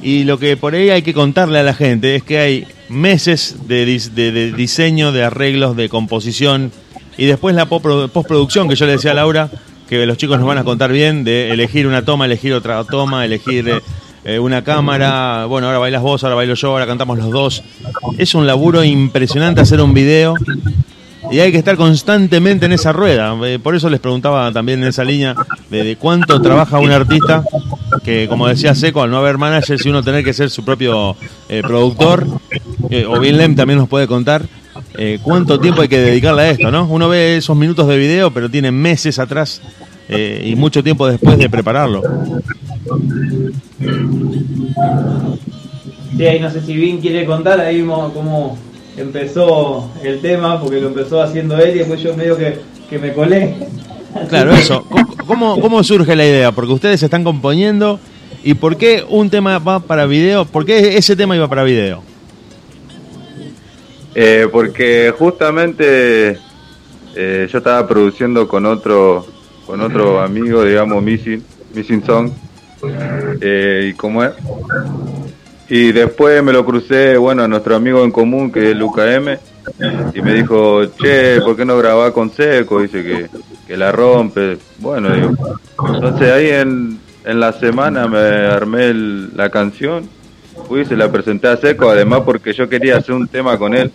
Y lo que por ahí hay que contarle a la gente es que hay meses de, de- diseño, de arreglos, de composición y después la postproducción que yo le decía a Laura que los chicos nos van a contar bien de elegir una toma, elegir otra toma, elegir eh, una cámara. Bueno, ahora bailas vos, ahora bailo yo, ahora cantamos los dos. Es un laburo impresionante hacer un video y hay que estar constantemente en esa rueda. Eh, Por eso les preguntaba también en esa línea de, cuánto trabaja un artista, que como decía Seco, al no haber manager, si uno tener que ser su propio eh, productor, eh, o bien Lem también nos puede contar, cuánto tiempo hay que dedicarle a esto, ¿no? Uno ve esos minutos de video, pero tiene meses atrás y mucho tiempo después de prepararlo. Sí, ahí no sé si bien quiere contar ahí mo- cómo empezó el tema, porque lo empezó haciendo él y después yo medio que, que me colé. Claro, eso. ¿Cómo, ¿Cómo surge la idea? Porque ustedes se están componiendo y por qué un tema va para video, por qué ese tema iba para video. Eh, porque justamente eh, yo estaba produciendo con otro con otro amigo, digamos, Missing, Missing Song, eh, y como es. Y después me lo crucé, bueno, a nuestro amigo en común, que es Luca M, y me dijo, che, ¿por qué no grabás con Seco? Dice que, que la rompe. Bueno, digo, entonces ahí en, en la semana me armé la canción, fui y se la presenté a Seco, además porque yo quería hacer un tema con él.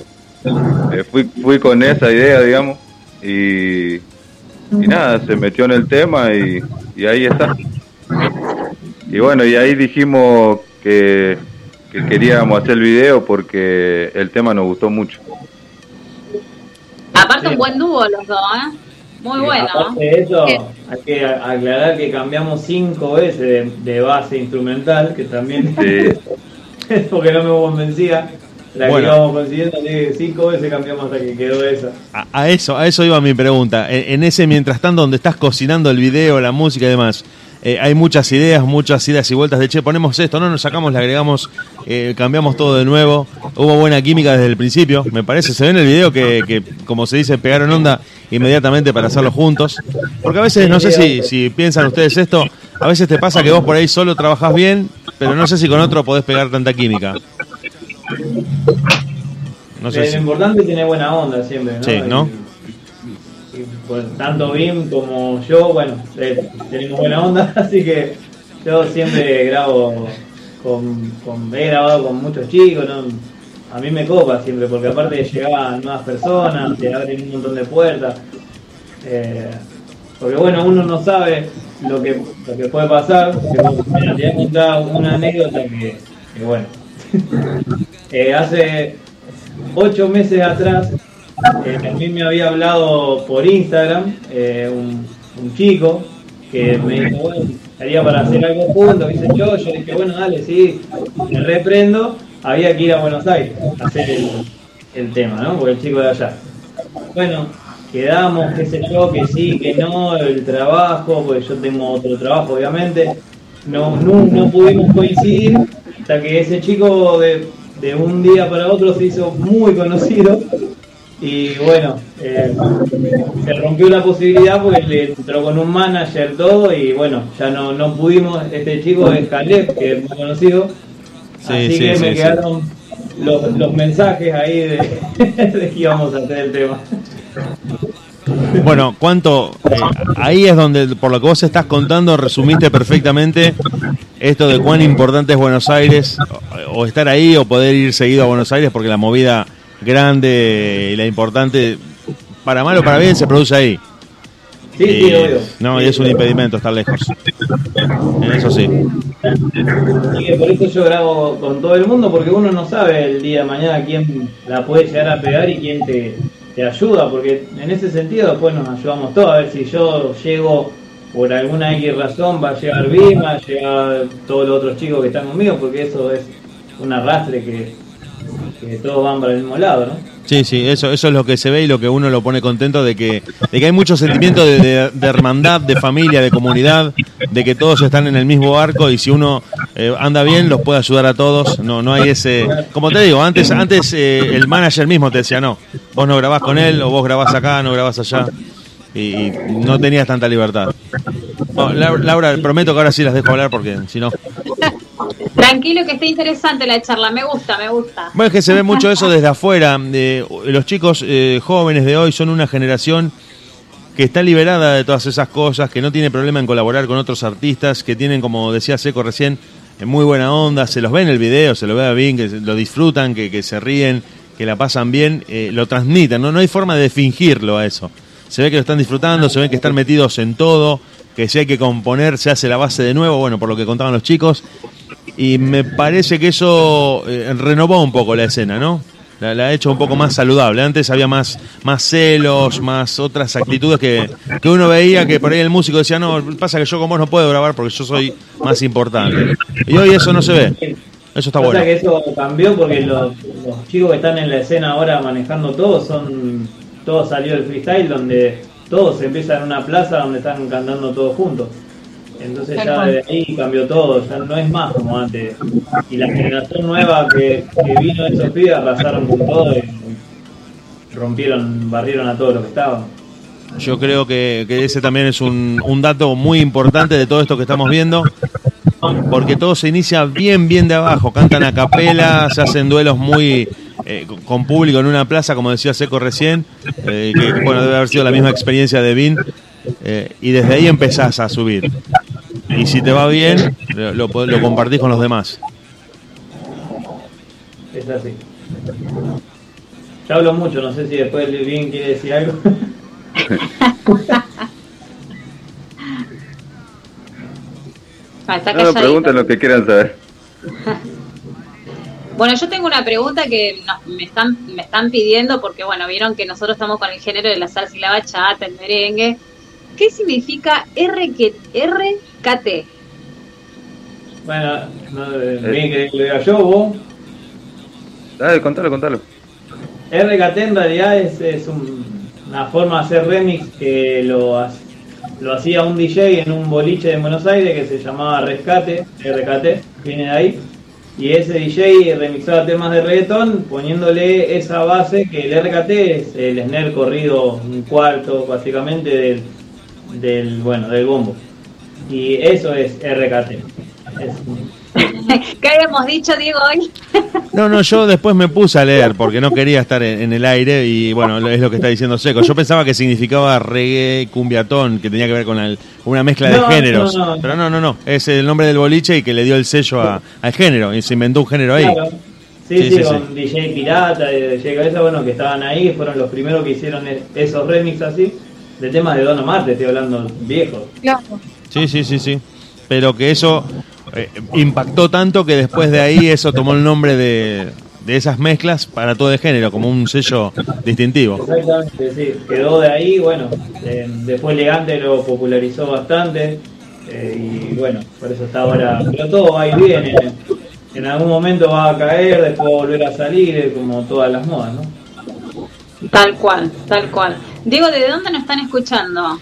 Eh, fui, fui con esa idea, digamos, y, y nada, se metió en el tema y, y ahí está. Y bueno, y ahí dijimos que, que queríamos hacer el video porque el tema nos gustó mucho. Aparte, un buen dúo los dos, ¿eh? Muy bueno. Aparte de eso, hay que a- aclarar que cambiamos cinco veces de, de base instrumental, que también porque no me convencía. La Bueno. que íbamos consiguiendo, así que cinco veces cambiamos hasta que quedó esa. A, a eso, a eso iba mi pregunta. En, en ese mientras tanto donde estás cocinando el video, la música y demás, eh, hay muchas ideas, muchas idas y vueltas de che, ponemos esto, no nos sacamos, le agregamos, eh, cambiamos todo de nuevo. Hubo buena química desde el principio, me parece. Se ve en el video que, que, como se dice, pegaron onda inmediatamente para hacerlo juntos. Porque a veces, no sé si, si piensan ustedes esto, a veces te pasa que vos por ahí solo trabajás bien, pero no sé si con otro podés pegar tanta química. No sé Eh, si- Lo importante es tener buena onda siempre, ¿no? Sí, ¿no? Tanto Bim como yo, bueno, eh, tenemos buena onda, así que yo siempre grabo con, con he grabado con muchos chicos, ¿no? A mí me copa siempre, porque aparte llegaban nuevas personas, te abren un montón de puertas. Eh, porque bueno, uno no sabe lo que, lo que puede pasar. bueno, te voy a contar una anécdota que, que bueno. Eh, hace ocho meses atrás, eh, mí me había hablado por Instagram eh, un, chico que me dijo, bueno, estaría para hacer algo juntos, dice yo, yo dije, bueno, dale, sí, me reprendo, había que ir a Buenos Aires a hacer el, el tema, ¿no? Porque el chico de allá. Bueno, quedamos, qué sé yo, que sí, que no, el trabajo, porque yo tengo otro trabajo, obviamente. No, no, no pudimos coincidir hasta que ese chico de, de un día para otro se hizo muy conocido y bueno, eh, se rompió la posibilidad porque le entró con un manager todo y bueno, ya no, no pudimos, este chico es Caleb, que es muy conocido, Sí, así sí, que sí, me quedaron los, los mensajes ahí de, de que íbamos a hacer el tema. Bueno, ¿cuánto? eh, ahí es donde, por lo que vos estás contando, resumiste perfectamente esto de cuán importante es Buenos Aires, o, o estar ahí, o poder ir seguido a Buenos Aires, porque la movida grande y la importante, para mal o para bien, se produce ahí. Sí, sí, obvio. No, y es un impedimento estar lejos. En eso sí. Así que por eso yo grabo con todo el mundo, porque uno no sabe el día de mañana quién la puede llegar a pegar y quién te, te ayuda, porque en ese sentido después nos ayudamos todos. A ver si yo llego por alguna X razón, va a llegar Bim, va a llegar todos los otros chicos que están conmigo, porque eso es un arrastre que, que todos van para el mismo lado, ¿no? Sí, sí, eso, eso es lo que se ve y lo que uno lo pone contento de que, de que hay mucho sentimiento de, hermandad, de familia, de comunidad, de que todos están en el mismo barco y si uno eh, anda bien los puede ayudar a todos. No, no hay ese, como te digo, antes, antes eh, el manager mismo te decía no, vos no grabás con él o vos grabás acá, no grabás allá y, no tenías tanta libertad. Laura, prometo que ahora sí las dejo hablar porque si no. Tranquilo que está interesante la charla, me gusta, me gusta. Bueno, es que se ve mucho eso desde afuera. de- los chicos eh, jóvenes de hoy son una generación que está liberada de todas esas cosas, que no tiene problema en colaborar con otros artistas, que tienen, como decía Seco recién, eh, muy buena onda, se los ve en el video, se lo ve bien, que lo disfrutan, que, que se ríen, que la pasan bien, eh, lo transmiten, ¿no? no hay forma de fingirlo a eso. Se ve que lo están disfrutando, se ve que están metidos en todo, que si hay que componer se hace la base de nuevo, bueno, por lo que contaban los chicos, y me parece que eso eh, renovó un poco la escena, ¿no? La, la ha hecho un poco más saludable. Antes había más, más celos, más otras actitudes que, que uno veía que por ahí el músico decía, no, pasa que yo con vos no puedo grabar porque yo soy más importante. Y hoy eso no se ve. Eso está Pasa bueno. que eso cambió porque los, los chicos que están en la escena ahora manejando todo son. Todo salió del freestyle donde todos empiezan en una plaza donde están cantando todos juntos. Entonces ya cual. de ahí cambió todo, ya no es más como antes. Y la generación nueva que, que vino de esos pibes arrasaron con todo y rompieron, barrieron a todos los que estaban. Yo creo que, que ese también es un, un dato muy importante de todo esto que estamos viendo, porque todo se inicia bien, bien de abajo, cantan a capela, se hacen duelos muy eh, con- con público en una plaza, como decía Seco recién, eh, que bueno, debe haber sido la misma experiencia de Vin, eh, y desde ahí empezás a subir. Y si te va bien, lo, lo compartís con los demás. Es así. Ya hablo mucho, no sé si después bien quiere decir algo. Ah, está No, pregunten lo que quieran saber. Bueno, yo tengo una pregunta que nos- me están me están pidiendo porque bueno, vieron que nosotros estamos con el género de la salsa y la bachata, el merengue. ¿Qué significa RQ RKT? Bueno, no, eh, bien que lo diga yo, vos. Dale, contalo, contalo. RKT en realidad es, es un- una forma de hacer remix que lo, lo hacía un DJ en un boliche de Buenos Aires que se llamaba Rescate, RKT, viene de ahí. Y ese DJ remixaba temas de reggaetón poniéndole esa base que el RKT es el snare corrido un cuarto básicamente del, del bueno del bombo. Y eso es RKT. Es ¿Qué habíamos dicho, Diego, hoy? No, no, yo después me puse a leer porque no quería estar en, en el aire y bueno, es lo que está diciendo Seco. Yo pensaba que significaba reggae, cumbiatón, que tenía que ver con el- una mezcla de No, géneros. no, no. Pero no, no, no. Es el nombre del boliche y que le dio el sello a- al género y se inventó un género ahí. Claro. Sí, Sí, sí, sí, con DJ Pirata y DJ Cabeza, bueno, que estaban ahí, fueron los primeros que hicieron e- esos remix así, de temas de Don Omar, te estoy hablando viejos. Claro. Sí, sí, sí, sí. Pero que eso eh, impactó tanto que después de ahí eso tomó el nombre de, de esas mezclas para todo el género, como un sello distintivo. Exactamente, sí, quedó de ahí, bueno, eh, después Elegante lo popularizó bastante, eh, y bueno, por eso está ahora, pero todo va y viene, en algún momento va a caer, después va a volver a salir, eh, como todas las modas, ¿no? Tal cual, tal cual. Diego, ¿de dónde nos están escuchando?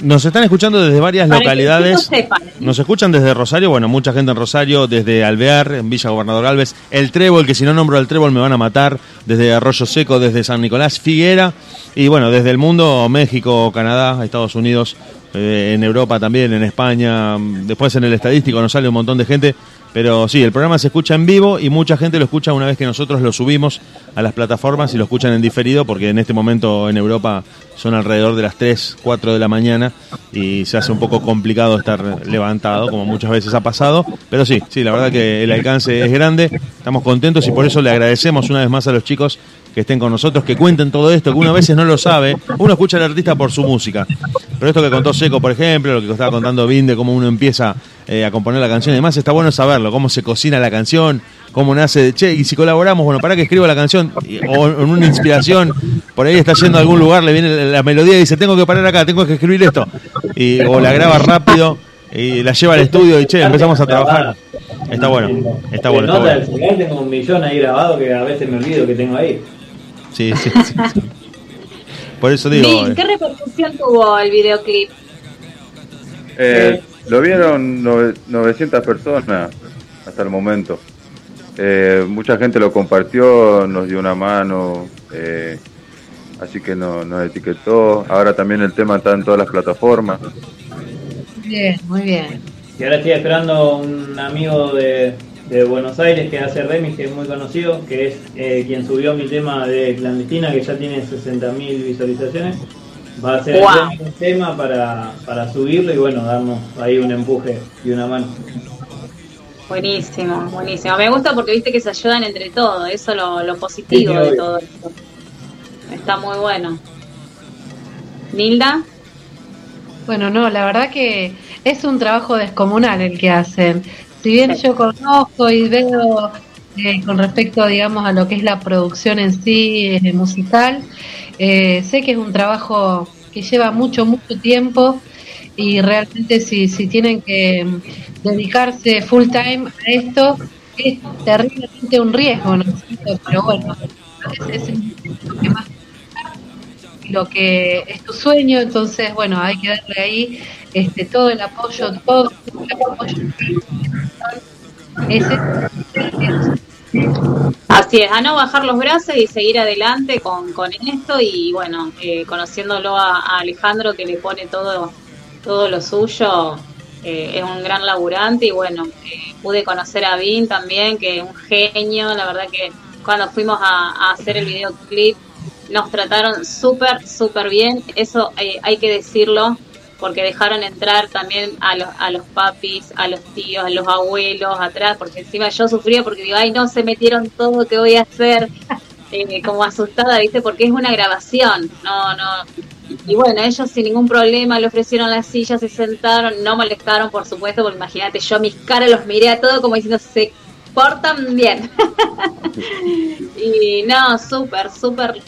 Nos están escuchando desde varias Para que localidades. chicos sepan. Nos escuchan desde Rosario, bueno, mucha gente en Rosario, desde Alvear, en Villa Gobernador Alves, el Trébol, que si no nombro al Trébol me van a matar, desde Arroyo Seco, desde San Nicolás, Figuera, y bueno, desde el mundo, México, Canadá, Estados Unidos, eh, en Europa también, en España, después en el estadístico nos sale un montón de gente, pero sí, el programa se escucha en vivo y mucha gente lo escucha una vez que nosotros lo subimos a las plataformas y lo escuchan en diferido, porque en este momento en Europa son alrededor de las 3, 4 de la mañana y se hace un poco complicado estar levantado, como muchas veces ha pasado. Pero sí, sí, la verdad que el alcance es grande, estamos contentos y por eso le agradecemos una vez más a los chicos que estén con nosotros, que cuenten todo esto, que uno a veces no lo sabe, uno escucha al artista por su música. Pero esto que contó Seco, por ejemplo, lo que estaba contando Vinde, cómo uno empieza eh, a componer la canción y demás, está bueno saberlo, cómo se cocina la canción, cómo nace, che, y si colaboramos, bueno, para que escribo la canción, o en una inspiración, por ahí está yendo a algún lugar, le viene la, melodía y dice, tengo que parar acá, tengo que escribir esto, y, o la graba rápido y la lleva al estudio y che, empezamos a trabajar. Está bueno, está bueno, está nota del bueno. tengo un millón ahí grabado que a veces me olvido que tengo ahí. Sí, sí, sí, sí. Por eso digo, eh, ¿qué repercusión tuvo el videoclip? Eh, lo vieron nove- 900 personas hasta el momento. Eh, mucha gente lo compartió, nos dio una mano, eh, así que no- nos etiquetó. Ahora también el tema está en todas las plataformas. Bien, muy bien. Y ahora estoy esperando un amigo de, de Buenos Aires que hace remix, que es muy conocido, que es eh, quien subió mi tema de Clandestina, que ya tiene 60.000 visualizaciones. Va a hacer Wow. el tema para, para subirlo y bueno, darnos ahí un empuje y una mano. Buenísimo, buenísimo. Me gusta porque viste que se ayudan entre todos, eso es lo, lo positivo Sí, de obvio. todo esto. Está muy bueno. Nilda, Bueno, no, la verdad que es un trabajo descomunal el que hacen. Si bien yo conozco y veo eh, con respecto, digamos, a lo que es la producción en sí eh, musical, eh, sé que es un trabajo que lleva mucho, mucho tiempo y realmente si, si tienen que mm, dedicarse full time a esto, es terriblemente un riesgo, ¿no es cierto? Pero bueno, es lo que más lo que es tu sueño, entonces bueno, hay que darle ahí este todo el apoyo, todo el apoyo. Así es, a no bajar los brazos y seguir adelante con, con esto y bueno, eh, conociéndolo a, a Alejandro que le pone todo, todo lo suyo, eh, es un gran laburante y bueno, eh, pude conocer a Vin también, que es un genio, la verdad que cuando fuimos a, a hacer el videoclip nos trataron súper, súper bien, eso eh, hay que decirlo, porque dejaron entrar también a los, a los papis, a los tíos, a los abuelos atrás, porque encima yo sufría porque digo, ay, no, se metieron todo, ¿qué voy a hacer? Eh, como asustada, ¿viste? Porque es una grabación, no, no, Y bueno, ellos sin ningún problema le ofrecieron las sillas, se sentaron, no molestaron, por supuesto, porque imagínate, yo mis caras los miré a todos como diciendo, se portan bien. y no, súper, súper,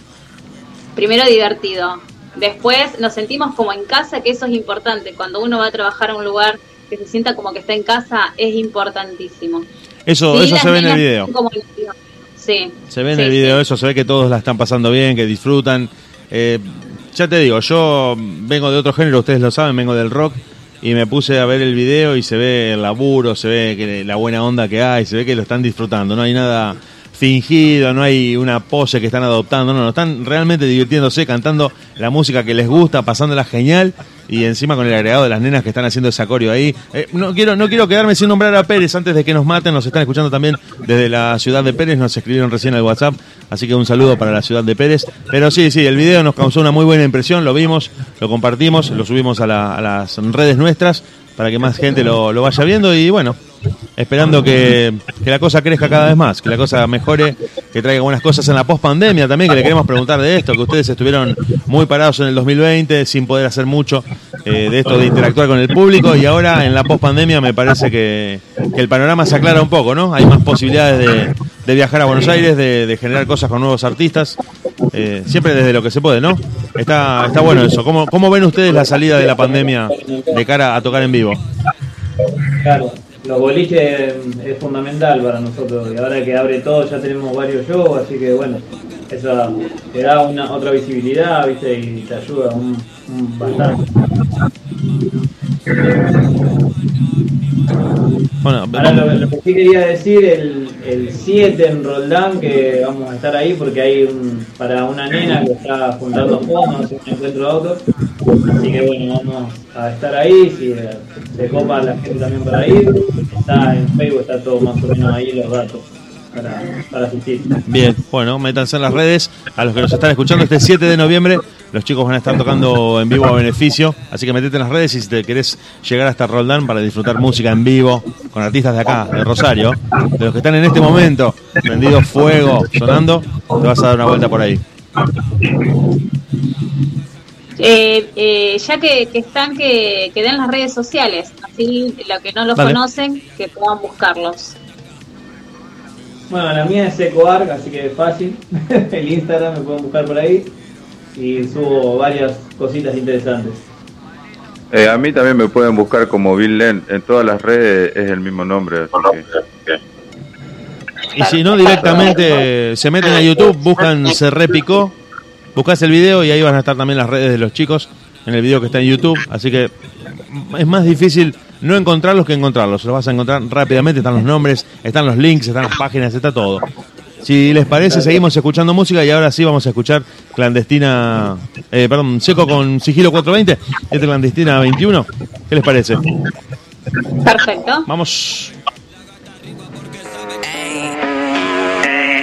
primero divertido. Después nos sentimos como en casa, que eso es importante. Cuando uno va a trabajar a un lugar que se sienta como que está en casa, es importantísimo. Eso, Sí, eso se ve en el video. Sí. Se ve en Sí, el video eso, se ve que todos la están pasando bien, que disfrutan. Eh, ya te digo, yo vengo de otro género, ustedes lo saben, vengo del rock y me puse a ver el video y se ve el laburo, se ve que la buena onda que hay, se ve que lo están disfrutando, no hay nada fingido, no hay una pose que están adoptando, no, no, están realmente divirtiéndose, cantando la música que les gusta, pasándola genial y encima con el agregado de las nenas que están haciendo ese acorio ahí. Eh, no quiero no quiero quedarme sin nombrar a Pérez antes de que nos maten, nos están escuchando también desde la ciudad de Pérez, nos escribieron recién al WhatsApp, así que un saludo para la ciudad de Pérez. Pero sí, sí, el video nos causó una muy buena impresión, lo vimos, lo compartimos, lo subimos a, la- las redes nuestras para que más gente lo vaya viendo y bueno, esperando que, que la cosa crezca cada vez más, que la cosa mejore, que traiga buenas cosas en la post-pandemia también, que le queremos preguntar de esto, que ustedes estuvieron muy parados en el 2020 sin poder hacer mucho eh, de esto de interactuar con el público y ahora en la post-pandemia me parece que, el panorama se aclara un poco, ¿no? Hay más posibilidades de, de viajar a Buenos Aires, de, de generar cosas con nuevos artistas, eh, siempre desde lo que se puede, ¿no? Está, está bueno eso. ¿Cómo, ¿Cómo ven ustedes la salida de la pandemia de cara a tocar en vivo? Claro, los boliches es fundamental para nosotros y ahora que abre todo ya tenemos varios shows, así que bueno, eso te da una otra visibilidad, ¿viste? Y te ayuda un, bastante. Bueno, Ahora lo, lo que sí quería decir, el, el 7 en Roldán, que vamos a estar ahí porque hay un, para una nena que está juntando fondos, un encuentro de autos. Así que bueno, vamos a estar ahí, si eh, se copa la gente también para ir. Está en Facebook, está todo más o menos ahí los datos para, para asistir. Bien, bueno, métanse en las redes. A los que nos están escuchando, este 7 de noviembre los chicos van a estar tocando en vivo a beneficio. Así que metete en las redes y si te querés llegar hasta Roldán para disfrutar música en vivo con artistas de acá, de Rosario, de los que están en este momento prendido fuego, sonando, te vas a dar una vuelta por ahí. Eh, eh, ya que, que están, que, que den las redes sociales, así los que no los Dale. conocen, que puedan buscarlos. Bueno, la mía es EcoArc, así que es fácil. el Instagram me pueden buscar por ahí y subo varias cositas interesantes. Eh, a mí también me pueden buscar como Bill Len. En todas las redes es el mismo nombre. así que- Y si no, directamente se meten a YouTube, buscan Se Repicó, buscas el video y ahí van a estar también las redes de los chicos en el video que está en YouTube. Así que es más difícil no encontrarlos que encontrarlos. Los vas a encontrar rápidamente, están los nombres, están los links, están las páginas, está todo. Si les parece, seguimos escuchando música y ahora sí vamos a escuchar Clandestina, eh, perdón, Seco con Sigilo 420, este Clandestina 21. ¿Qué les parece? Perfecto. Vamos.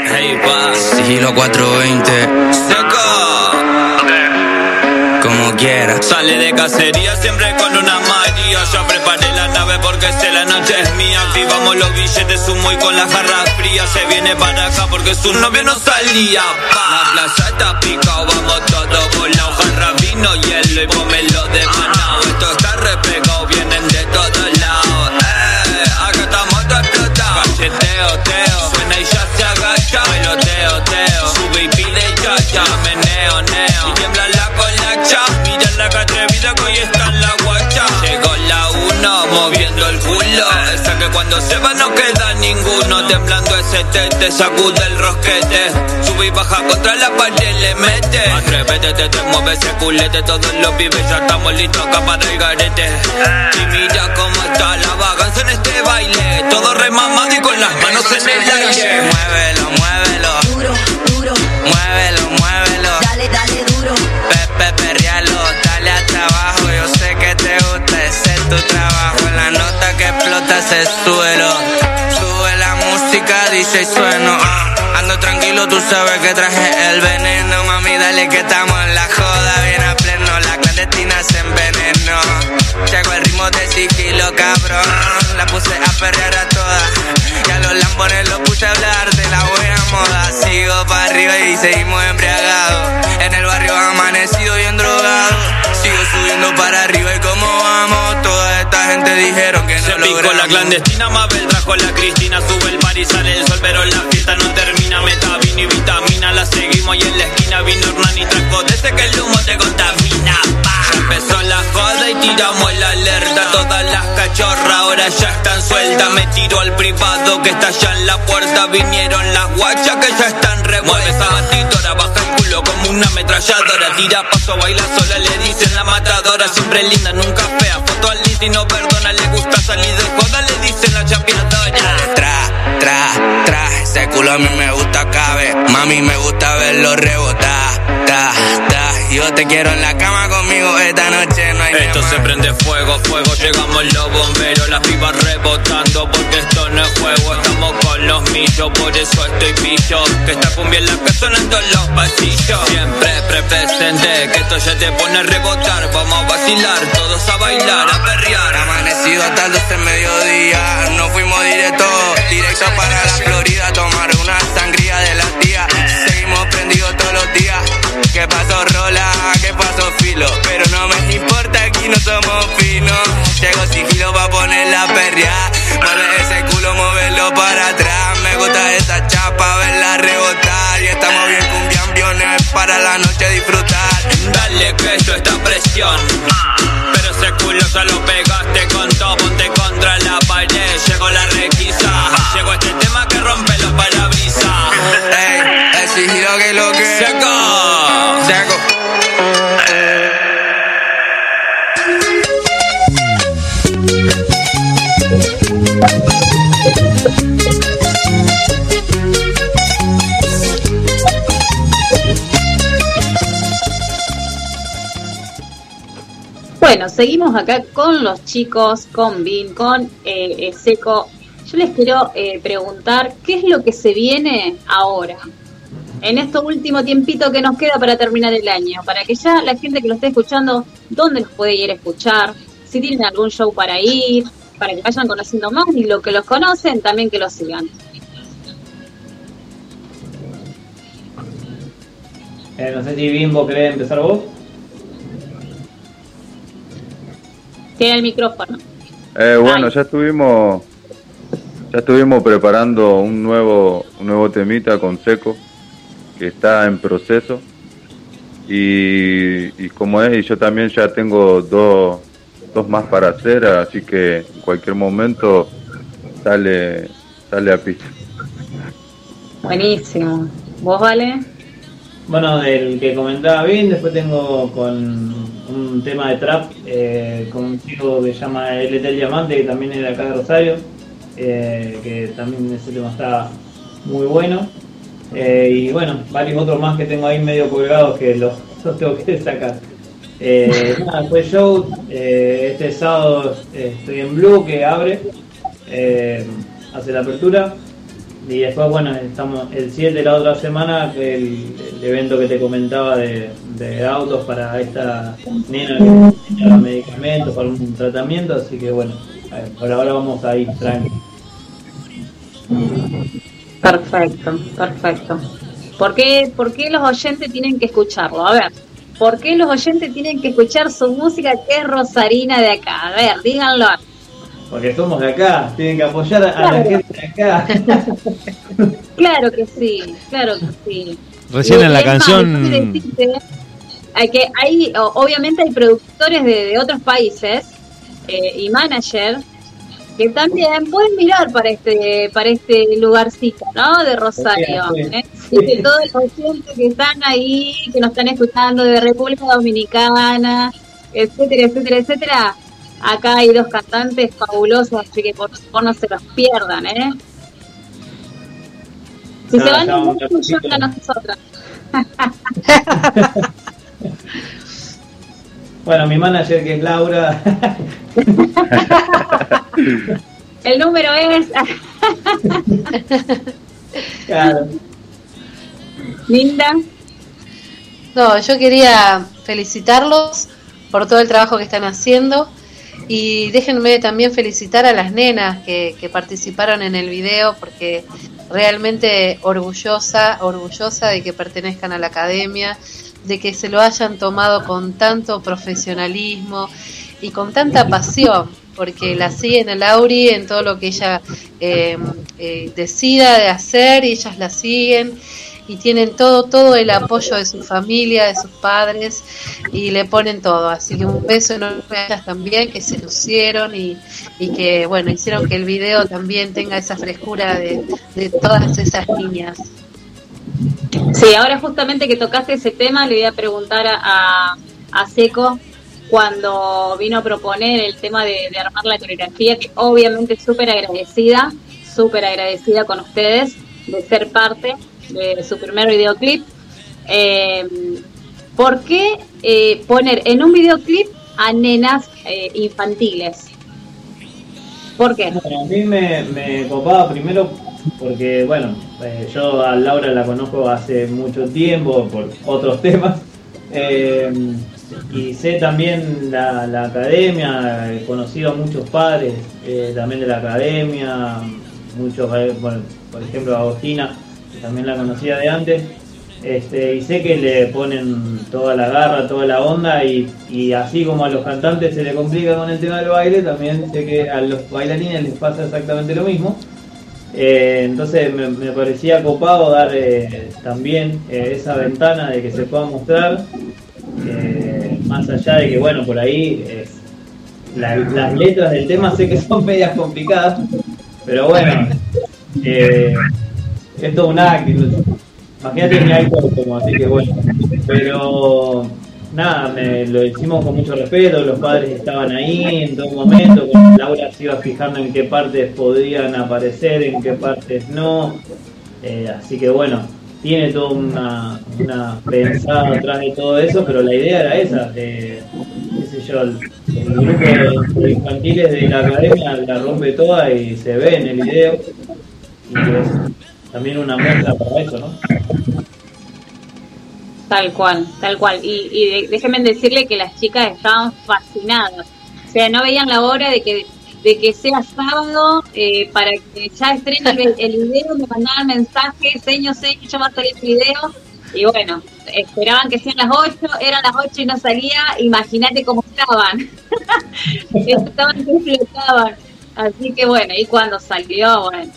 Hey, pa, sigilo 420. Seco. Sale de cacería siempre con una María. Ya preparé la nave porque sé la noche es mía. Vivamos los billetes humo y con las jarras frías. Se viene para acá porque su novio no salía. La plaza está picado, vamos todos la jarra vino, hielo y pomelo de manao. Esto está repegado, vienen de todos lados. Eh, acá estamos todos explotados. Que cuando se va no queda ninguno. Temblando ese tete, sacude el rosquete. Sube y baja contra la pared, le mete. Atrévete, te, te mueve ese culete. Todos los pibes ya estamos listos acá para el garete. Y mira cómo está la vagancia en este baile. Todo remamado y con las manos en el aire. Muévelo, muévelo. Duro, duro, Muévelo, muévelo. dale, dale duro. Pepe, perrealo, dale a trabajo. Tu trabajo. La nota que explota se suelo. Sube la música, dice y sueno. ah. Ando tranquilo, tú sabes que traje el veneno. Mami, dale que estamos en la joda, bien a pleno. La clandestina se envenenó. Llegó el ritmo de sigilo, cabrón. La puse a perrear a todas. Y a los lambones los puse a hablar de la buena moda. Sigo para arriba y seguimos embriagados. En el barrio amanecido bien drogado para arriba y cómo vamos. Toda esta gente dijeron que no Se logramos. picó la clandestina, Mabel trajo la Cristina. Sube el par y sale el sol, pero la fiesta no termina. Meta, vino y vitamina, la seguimos y en la esquina vino Hernán y trajo desde que el humo te contamina. Pa. Empezó la joda y tiramos la alerta. Todas las cachorras ahora ya están sueltas. Me tiro al privado que está allá en la puerta. Vinieron las guachas que ya están revueltas. Mueve batidora, baja como una ametralladora. Tira paso, baila sola, le dicen la matadora. Siempre linda, nunca fea. Foto al y no perdona. Le gusta salir de joda, le dicen la chapeadora. Tra, tra, tra, ese culo a mí me gusta cabe. Mami, me gusta verlo rebotar. Ta, ta, yo te quiero en la cama conmigo esta noche, no hay Esto se prende fuego, fuego, llegamos los bomberos, las pibas rebotando porque esto no es juego, estamos con los millos, por eso estoy pillo, que esta cumbia es la que en todos los pasillos, siempre presente, que esto ya te pone a rebotar, vamos a vacilar, todos a bailar, a perrear, Amanecido hasta el 12 mediodía, nos fuimos directo, directo para la Florida, a tomar una sangría ¿Qué pasó, Rola? ¿Qué pasó, Filo? Pero no me importa, aquí no somos finos. Llego sigilo pa' poner la perria. Mueve ese culo, moverlo para atrás. Me gusta esa chapa, verla rebotar. Y estamos bien cumbiambiones para la noche disfrutar. dale que esto está presión, pero ese culo ya lo pegaste con todo, ponte contra Bueno, seguimos acá con los chicos, con Vin, con eh, Seco. Yo les quiero eh, preguntar qué es lo que se viene ahora, en este último tiempito que nos queda para terminar el año, para que ya la gente que lo esté escuchando, ¿dónde los puede ir a escuchar? Si tienen algún show para ir, para que vayan conociendo más y lo que los conocen, también que los sigan. Eh, no sé si Bimbo querés empezar vos. Tiene el micrófono. Eh, bueno, ya estuvimos ya estuvimos preparando un nuevo un nuevo temita con Seco que está en proceso y, y como es y yo también ya tengo dos dos más para hacer así que en cualquier momento sale sale a pista. Buenísimo. ¿Vos, Vale? Bueno, del que comentaba bien, después tengo con un tema de trap eh, con un chico que se llama LT El Diamante, que también es de acá de Rosario, eh, que también ese tema está muy bueno. Eh, y bueno, varios otros más que tengo ahí medio colgados que los, los tengo que sacar. Eh, nada, después show, eh, este sábado eh, estoy en Blue que abre, eh, hace la apertura. Y después, bueno, estamos el 7 de la otra semana, el, evento que te comentaba de, autos para esta nena que necesita medicamentos para un tratamiento, así que bueno, por ahora vamos a ir. Perfecto, perfecto. ¿Por qué, ¿Por qué los oyentes tienen que escucharlo? A ver, ¿por qué los oyentes tienen que escuchar su música que es Rosarina de acá? A ver, díganlo. Porque somos de acá, tienen que apoyar a, a la gente de acá. Claro que sí, claro que sí. Recién Y en la más, canción- decirte, hay que hay, obviamente hay productores de, de otros países eh, y managers que también pueden mirar para este para este lugarcito, ¿no? De Rosario. Sí, sí. ¿eh? Que todos los oyentes que están ahí, que nos están escuchando de República Dominicana, etcétera, etcétera, etcétera, acá hay dos cantantes fabulosos, así que por favor no se los pierdan, ¿eh? Si Ya, se van ver. a nosotros. Bueno, mi manager que es Laura, El número es claro. Linda. No, yo quería felicitarlos por todo el trabajo que están haciendo y déjenme también felicitar a las nenas que, participaron en el video porque realmente orgullosa, orgullosa de que pertenezcan a la academia, de que se lo hayan tomado con tanto profesionalismo y con tanta pasión, porque la siguen a Lauri en todo lo que ella eh, eh, decida de hacer y ellas la siguen y tienen todo todo el apoyo de su familia, de sus padres y le ponen todo. Así que un beso enorme a ellas también que se lucieron y, y que bueno hicieron que el video también tenga esa frescura de, de todas esas niñas. Sí, ahora justamente que tocaste ese tema, le voy a preguntar a, a, Seco cuando vino a proponer el tema de, de armar la coreografía, que obviamente súper agradecida, súper agradecida con ustedes de ser parte de su primer videoclip. Eh, ¿Por qué eh, poner en un videoclip a nenas eh, infantiles? ¿Por qué? A mí me, copaba primero porque, bueno, eh, yo a Laura la conozco hace mucho tiempo por otros temas. eh, y sé también la, academia, he conocido a muchos padres eh, también de la academia, muchos, por ejemplo Agostina, también la conocía de antes. Este, y sé que le ponen toda la garra, toda la onda y, así como a los cantantes se le complica con el tema del baile, también sé que a los bailarines les pasa exactamente lo mismo. Eh, entonces me, parecía copado dar eh, también eh, esa ventana de que se pueda mostrar, más allá de que, bueno, por ahí la- las letras del tema sé que son medias complicadas, pero bueno, es todo un acto. Imagínate que hay como, así que bueno, pero nada, me, lo hicimos con mucho respeto, los padres estaban ahí en todo momento, Laura se iba fijando en qué partes podían aparecer, en qué partes no, eh, así que bueno, tiene toda una, una pensada atrás de todo eso, pero la idea era esa, eh, yo, el, el grupo de infantiles de la academia la rompe toda y se ve en el video, y es también una muestra para eso, ¿no? Tal cual, tal cual. Y, y déjenme decirle que las chicas estaban fascinadas. O sea, no veían la hora de que de que sea sábado eh, para que ya estrene el, el video, me mandaban mensajes, seño, seño, ya va a salir el video. Y bueno, esperaban que sean las 8, eran las 8 y no salía, imagínate cómo estaban. estaban que flotaban. Así que bueno, y cuando salió, bueno,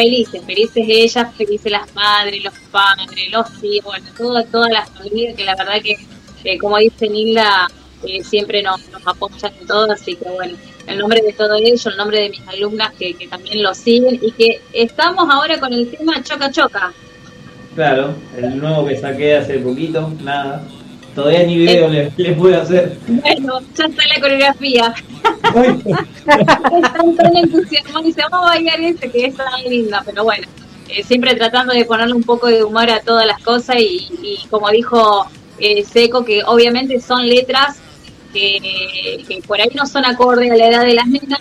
felices, felices ellas, felices las madres, los padres, los hijos, bueno, todo, toda la familia que la verdad que, eh, como dice Nilda, eh, siempre nos, apoyan en todo, así que bueno, el nombre de todo ello, el nombre de mis alumnas que, que también lo siguen y que estamos ahora con el tema Choca Choca. Claro, el nuevo que saqué hace poquito, nada. Todavía ni video les, les pude hacer. Bueno, ya está la coreografía. Están tan entusiasmados y dice, vamos a bailar este que es tan linda, pero bueno, eh, siempre tratando de ponerle un poco de humor a todas las cosas y, y como dijo eh, Seco, que obviamente son letras que, que por ahí no son acorde a la edad de las nenas,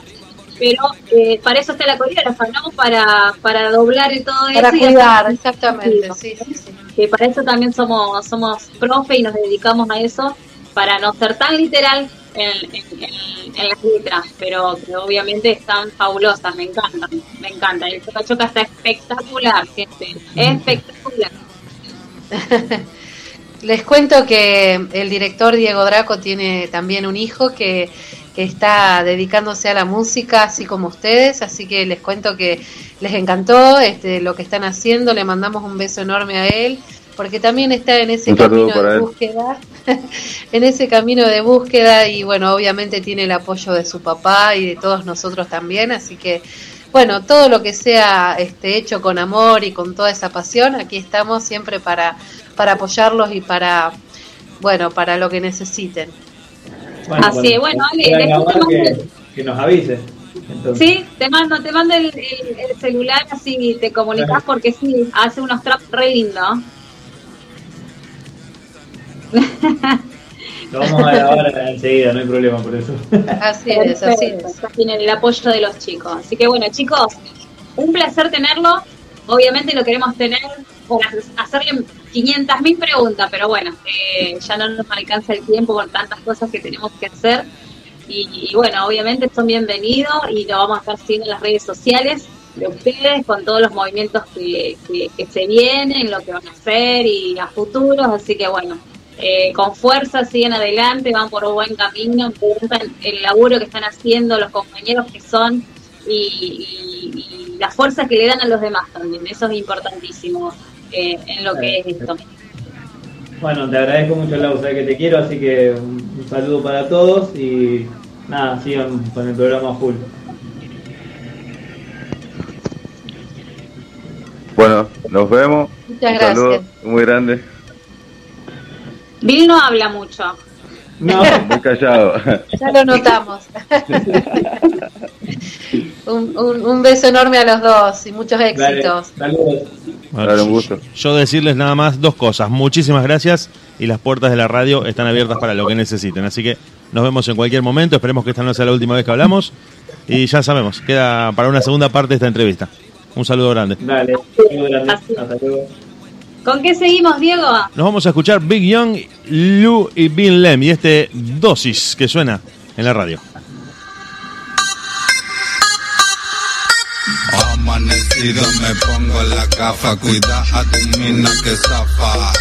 pero eh, para eso está la coreógrafa, ¿no? Para, para doblar y todo Para eso. y cuidar, exactamente, sí, sí, sí. que para eso también somos somos profe y nos dedicamos a eso para no ser tan literal en, en- en- en las letras pero que obviamente están fabulosas me encantan me encanta el Choca Choca está espectacular gente espectacular Les cuento que el director Diego Draco tiene también un hijo que, que está dedicándose a la música, así como ustedes, así que les cuento que les encantó este, lo que están haciendo, le mandamos un beso enorme a él, porque también está en ese Un camino de él. búsqueda, en ese camino de búsqueda y bueno, obviamente tiene el apoyo de su papá y de todos nosotros también, así que bueno, todo lo que sea este, hecho con amor y con toda esa pasión, aquí estamos siempre para, para apoyarlos y para, bueno, para lo que necesiten. Así es, bueno, Ale, después te que, nos avise. Entonces, sí te mando te mando el, el- el celular así te comunicas porque sí hace unos traps re lindos Lo vamos a grabar enseguida, no hay problema por eso. Así es, así es. Tienen el apoyo de los chicos. Así que bueno, chicos, un placer tenerlo. Obviamente lo queremos tener para hacerle 500.000 preguntas, pero bueno, eh, ya no nos alcanza el tiempo con tantas cosas que tenemos que hacer. Y, bueno, obviamente son bienvenidos y lo vamos a estar siguiendo en las redes sociales de ustedes con todos los movimientos que, que, que se vienen, lo que van a hacer y a futuros. Así que bueno, eh, con fuerza, siguen adelante, van por buen camino, me gusta el laburo que están haciendo, los compañeros que son y, y- y la fuerza que le dan a los demás también. Eso es importantísimo eh, en lo que es esto. Bueno, te agradezco mucho, Lau, sabes que te quiero, así que un, un saludo para todos y nada, sigan con el programa full. Bueno, nos vemos. Muchas Un saludo gracias. muy grande. Bill no habla mucho. No, Muy callado. Ya lo notamos. un, un, un beso enorme a los dos y muchos éxitos. saludos. Dale, un gusto. Yo decirles nada más dos cosas. Muchísimas gracias y las puertas de la radio están abiertas para lo que necesiten. Así que nos vemos en cualquier momento. Esperemos que esta no sea la última vez que hablamos. Y ya sabemos, queda para una segunda parte de esta entrevista. Un saludo grande. Dale, grande. Hasta luego. ¿Con qué seguimos, Diego? Nos vamos a escuchar Big Young, Lou y Bill Lem y este dosis que suena en la radio. Amanecido me pongo la gafa, cuida a tu mina que zafa.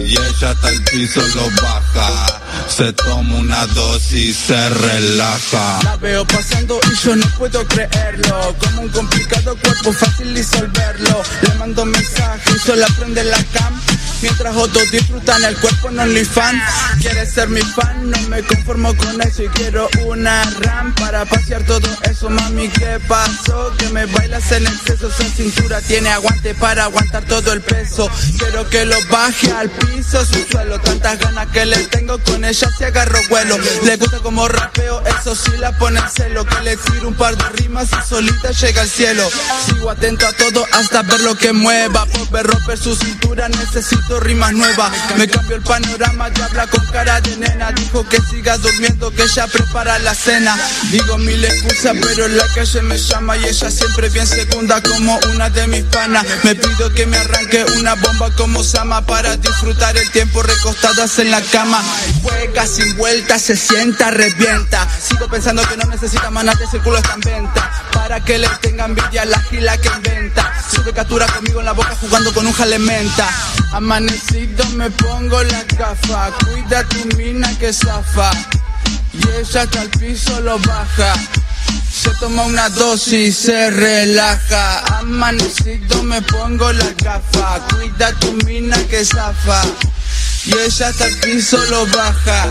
Y ella hasta el piso lo baja. Se toma una dosis, se relaja. La veo pasando y yo no puedo creerlo. Como un complicado cuerpo, fácil disolverlo. Le mando mensaje y solo prende la cam. Mientras otros disfrutan el cuerpo en OnlyFans. Quieres ser mi fan, no me conformo con eso y quiero una RAM para pasear todo eso. Mami, ¿qué pasó? Que me bailas en exceso. Esa cintura tiene aguante para aguantar todo el peso. Quiero que lo baje al piso, su suelo. Tantas ganas que le tengo con ella se agarro vuelo. Le gusta como rapeo, eso sí la pone en celo. Que le tiro un par de rimas y solita llega al cielo. Sigo atento a todo hasta ver lo que mueva. Por ver romper su cintura necesito rimas nuevas. Me cambio el panorama y habla con cara de nena. Dijo que siga durmiendo, que ella prepara la cena. Digo mil excusas, pero la calle me llama y ella siempre bien segunda como una de mis panas. Me pido que me arranque una bomba como Sama para disfrutar el tiempo recostadas en la cama. Juega sin vuelta, se sienta, revienta. Sigo pensando que no necesita manate, el culo está en venta. Para que le tenga envidia la gila que inventa. Sube captura conmigo en la boca jugando con un jale menta. Amanecido me pongo la gafa. Cuida tu mina que zafa. Y ella hasta el piso lo baja. Se toma una dosis, se relaja. Amanecido me pongo la gafa. Cuida tu mina que zafa. Y ella hasta el piso lo baja.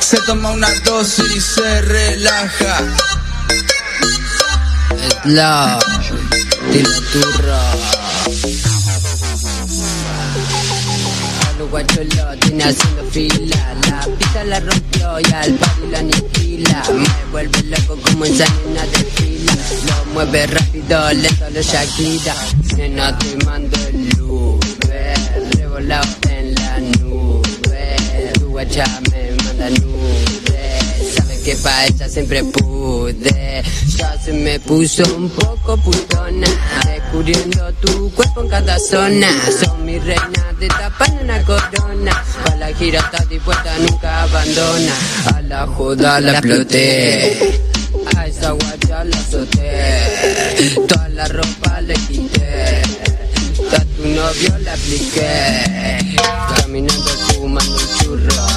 Se toma una dosis, se relaja. La de la turra. Guachos lo tiene haciendo fila. La pista la rompió y al party la aniquila. Me vuelve loco como nena de fila. Lo mueve rápido, lento lo Shakira. Nena, te mando el Uber. Revolado en la nube. Tu guacha me manda nube. Que pa' ella siempre pude. Ya se me puso un poco putona. Descubriendo tu cuerpo en cada zona. Son mi reina, te tapan una corona. Pa' la gira está dispuesta, nunca abandona. A la joda la exploté. A esa guacha la azoté. Toda la ropa le quité. A tu novio la apliqué. Caminando fumando un churro.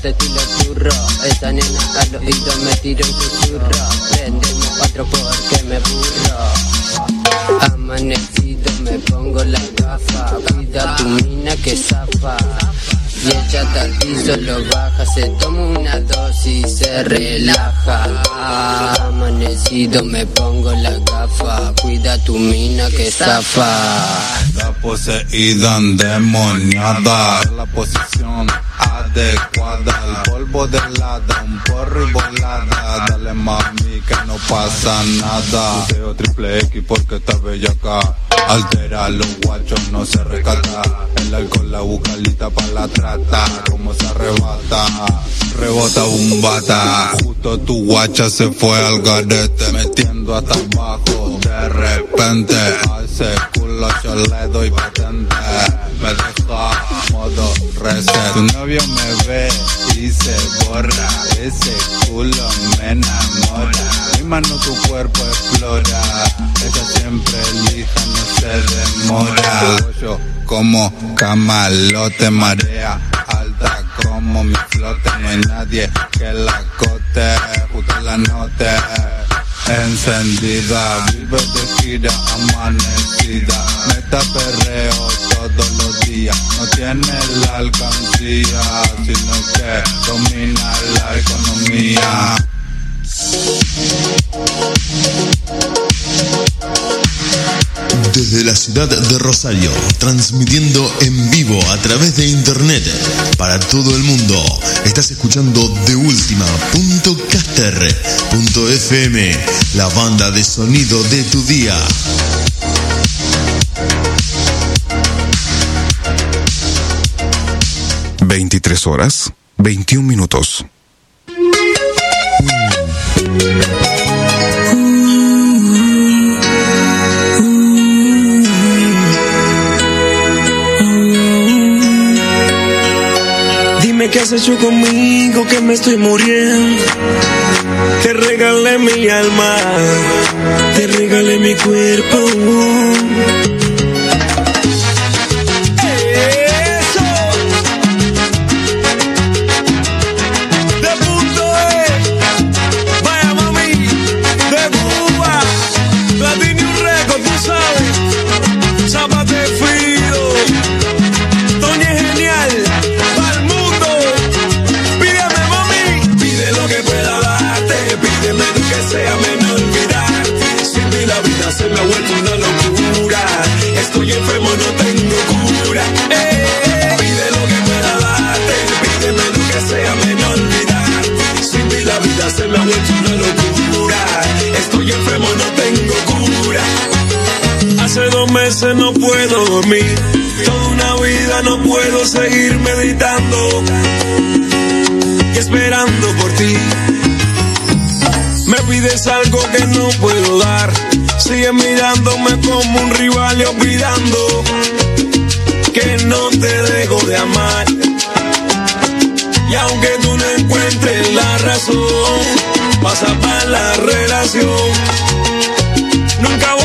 Pegan un corte estilo churro. Esa nena al oído me tira un susurro. Prendeme cuatro porque me burro. Amanecido me pongo la gafa. Cuida tu mina que zafa. Y ella el piso lo baja, se toma una dosis, se relaja. Amanecido me pongo la gafa, cuida tu mina que zafa. La poseída endemoniada. La posición adecuada. El polvo de lada, un porro y volada. Dale mami que no pasa nada. Teo triple X porque está bella acá. Altera los guachos, no se recata. El alcohol la bucalita pa' la trata. Como se arrebata. Rebota un bata. Justo tu guacha se fue al garete. Metiendo hasta abajo. De repente ese culo yo le doy patente. Me deja modo reset. Tu novio me ve y se borra. Ese culo me enamora. Mi mano tu cuerpo explora. Ella siempre elija, se demora. Yo como camalote, marea alta como mi flote. No hay nadie que la cote, justo la note. Encendida, vive de gira amanecida. Meta perreo todos los días. No tiene la alcancía, sino que domina la economía. Desde la ciudad de Rosario, transmitiendo en vivo a través de internet para todo el mundo. Estás escuchando de FM, la banda de sonido de tu día. Veintitrés horas, 21 minutos. Qué has hecho conmigo, que me estoy muriendo. Te regalé mi alma, te regalé mi cuerpo. Meses no puedo dormir, toda una vida no puedo seguir meditando y esperando por ti. Me pides algo que no puedo dar, sigues mirándome como un rival y olvidando que no te dejo de amar. Y aunque tú no encuentres la razón, pasa para la relación. Nunca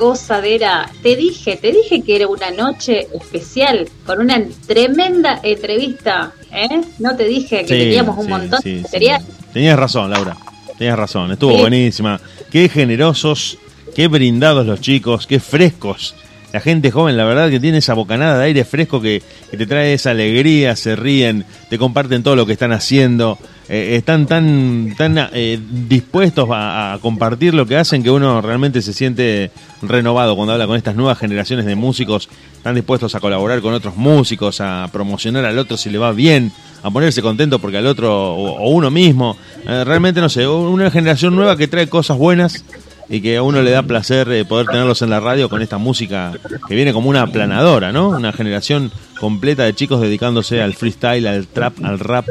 gozadera. Te dije, te dije que era una noche especial con una tremenda entrevista, ¿eh? No te dije que Sí, teníamos un sí, montón sí, de material. Tenías razón, Laura. Tenías razón. Estuvo buenísima. Qué generosos, qué brindados los chicos, qué frescos. La gente joven, la verdad que tiene esa bocanada de aire fresco que, que te trae esa alegría, se ríen, te comparten todo lo que están haciendo, eh, están tan, tan eh, dispuestos a, compartir lo que hacen que uno realmente se siente renovado cuando habla con estas nuevas generaciones de músicos, están dispuestos a colaborar con otros músicos, a promocionar al otro si le va bien, a ponerse contento porque al otro o, o uno mismo, eh, realmente no sé, una generación nueva que trae cosas buenas y que a uno le da placer eh, poder tenerlos en la radio con esta música que viene como una aplanadora, ¿no? Una generación completa de chicos dedicándose al freestyle, al trap, al rap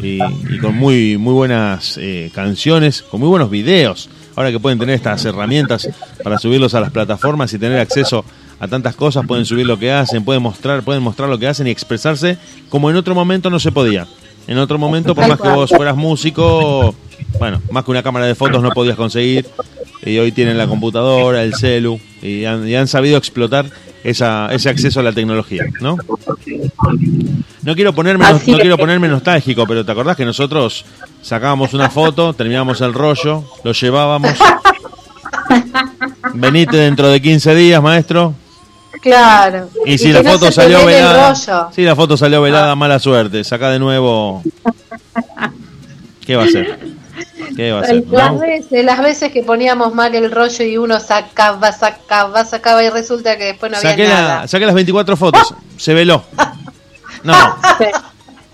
y, con muy muy buenas eh, canciones, con muy buenos videos. Ahora que pueden tener estas herramientas para subirlos a las plataformas y tener acceso a tantas cosas, pueden subir lo que hacen, pueden mostrar, pueden mostrar lo que hacen y expresarse como en otro momento no se podía. En otro momento, por más que vos fueras músico, bueno, más que una cámara de fotos no podías conseguir. Y hoy tienen la computadora, el celu, y han, y han sabido explotar esa, ese acceso a la tecnología, ¿no? No quiero ponerme Así no quiero ponerme nostálgico, pero ¿te acordás que nosotros sacábamos una foto, terminábamos el rollo, lo llevábamos? Venite dentro de 15 días, maestro. Claro. Y si la foto salió velada, si la foto salió velada, mala suerte. Saca de nuevo. ¿Qué va a hacer? ¿Qué va a hacer? Las veces, las veces que poníamos mal el rollo y uno sacaba, sacaba, sacaba y resulta que después no había Saqué, nada. la, saqué las 24 fotos, se veló. No,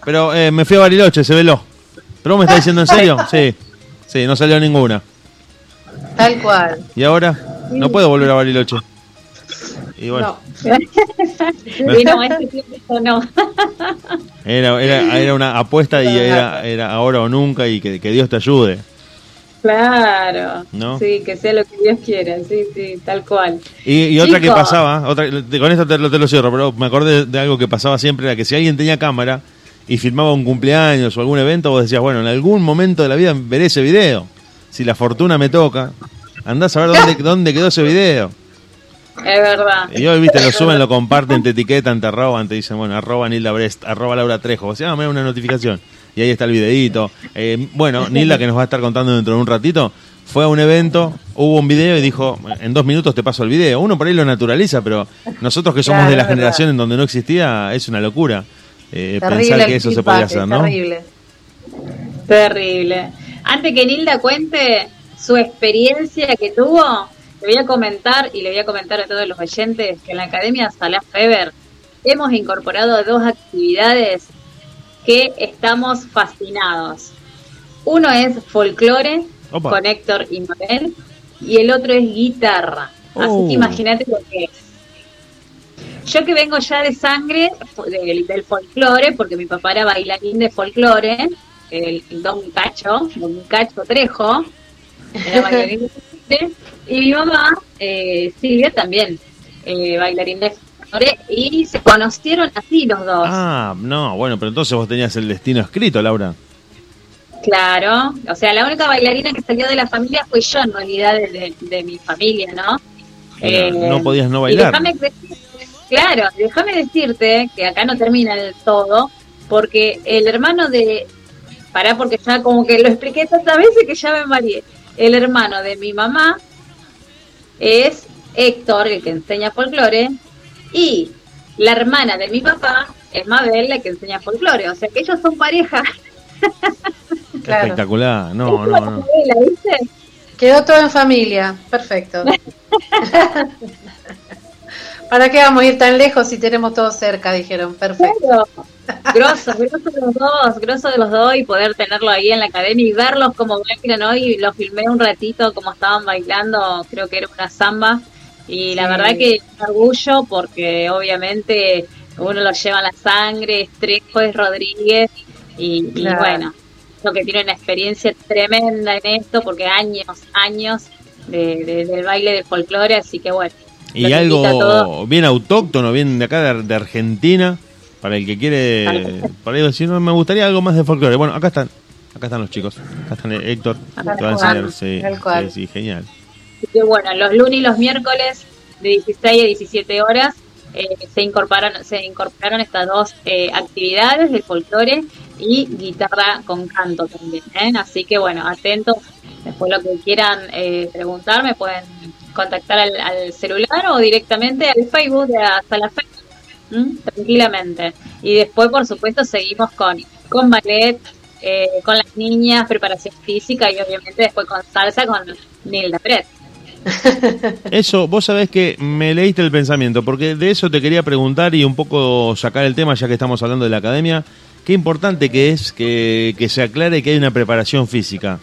pero eh, me fui a Bariloche, se veló. ¿Pero vos me estás diciendo en serio? Sí, sí, no salió ninguna. Tal cual. ¿Y ahora? No puedo volver a Bariloche. Y bueno, no, este tiempo no. era, era, era una apuesta y era, era ahora o nunca y que, que Dios te ayude. Claro. ¿No? Sí, que sea lo que Dios quiera. Sí, sí, tal cual. Y, y otra que pasaba, otra, con esto te, lo- te lo cierro, pero me acordé de algo que pasaba siempre, era que si alguien tenía cámara y filmaba un cumpleaños o algún evento, vos decías, bueno, en algún momento de la vida veré ese video. Si la fortuna me toca, andás a ver dónde, dónde quedó ese video. Es verdad. Y hoy, viste, lo suben, lo comparten, te etiquetan, te arroban, te dicen, bueno, arroba Nilda Brest, arroba Laura Trejo. O sea, me da una notificación. Y ahí está el videíto. Eh, bueno, Nilda, que nos va a estar contando dentro de un ratito, fue a un evento, hubo un video y dijo, en dos minutos te paso el video. Uno por ahí lo naturaliza, pero nosotros que somos Claro, de la verdad. generación en donde no existía, es una locura eh, pensar que eso se podía hacer, ¿no? Terrible. Terrible. Antes que Nilda cuente su experiencia que tuvo, le voy a comentar y le voy a comentar a todos los oyentes que en la Academia Salah Feber hemos incorporado dos actividades que estamos fascinados. Uno es folclore Opa. con Héctor y Mabel y el otro es guitarra. Así Oh. que imagínate lo que es. Yo que vengo ya de sangre del, del folclore, porque mi papá era bailarín de folclore, el, el Don Cacho, Don Cacho Trejo, era bailarín de folclore, y mi mamá, eh, Silvia, también, eh, bailarín de y se conocieron así los dos. Ah, no, bueno, pero entonces vos tenías el destino escrito, Laura. Claro, o sea, la única bailarina que salió de la familia fue yo, en realidad, de, de- de mi familia, ¿no? No podías no bailar. déjame claro, déjame decirte que acá no termina del todo, porque el hermano de. Pará, porque ya como que lo expliqué tantas veces que ya me mareé. El hermano de mi mamá es Héctor, el que enseña folclore, y la hermana de mi papá es Mabel, la que enseña folclore. O sea que ellos son pareja. Espectacular, no, no, no. ¿La viste? Quedó todo en familia. Perfecto. ¿Para qué vamos a ir tan lejos si tenemos todo cerca? Dijeron. Perfecto. Grosso, grosso de los dos, grosso de los dos y poder tenerlo ahí en la academia y verlos como bailan hoy. Lo filmé un ratito como estaban bailando, creo que era una samba. Y la Sí. verdad que un orgullo porque obviamente uno lo lleva en la sangre, es Trejo, es Rodríguez y, bueno, lo que tiene una experiencia tremenda en esto porque años, años de, de- del baile de folclore, así que bueno. Y algo bien autóctono, bien de acá de, de Argentina, para el que quiere, para ahí decir, no, me gustaría algo más de folclore. Bueno, acá están, acá están los chicos, acá están Héctor, te va a enseñar, sí, genial. Así que bueno, los lunes y los miércoles de 16 a 17 horas eh, se incorporaron se incorporaron estas dos eh, actividades de folclore y guitarra con canto también. ¿eh? Así que bueno, atentos. Después lo que quieran eh, preguntar me pueden contactar al, al celular o directamente al Facebook de hasta la fe ¿m? tranquilamente. Y después, por supuesto, seguimos con, con ballet, eh, con las niñas, preparación física y obviamente después con salsa con Nilda Pérez. Eso, vos sabés que me leíste el pensamiento, porque de eso te quería preguntar y un poco sacar el tema, ya que estamos hablando de la academia. Qué importante que es que, que se aclare que hay una preparación física.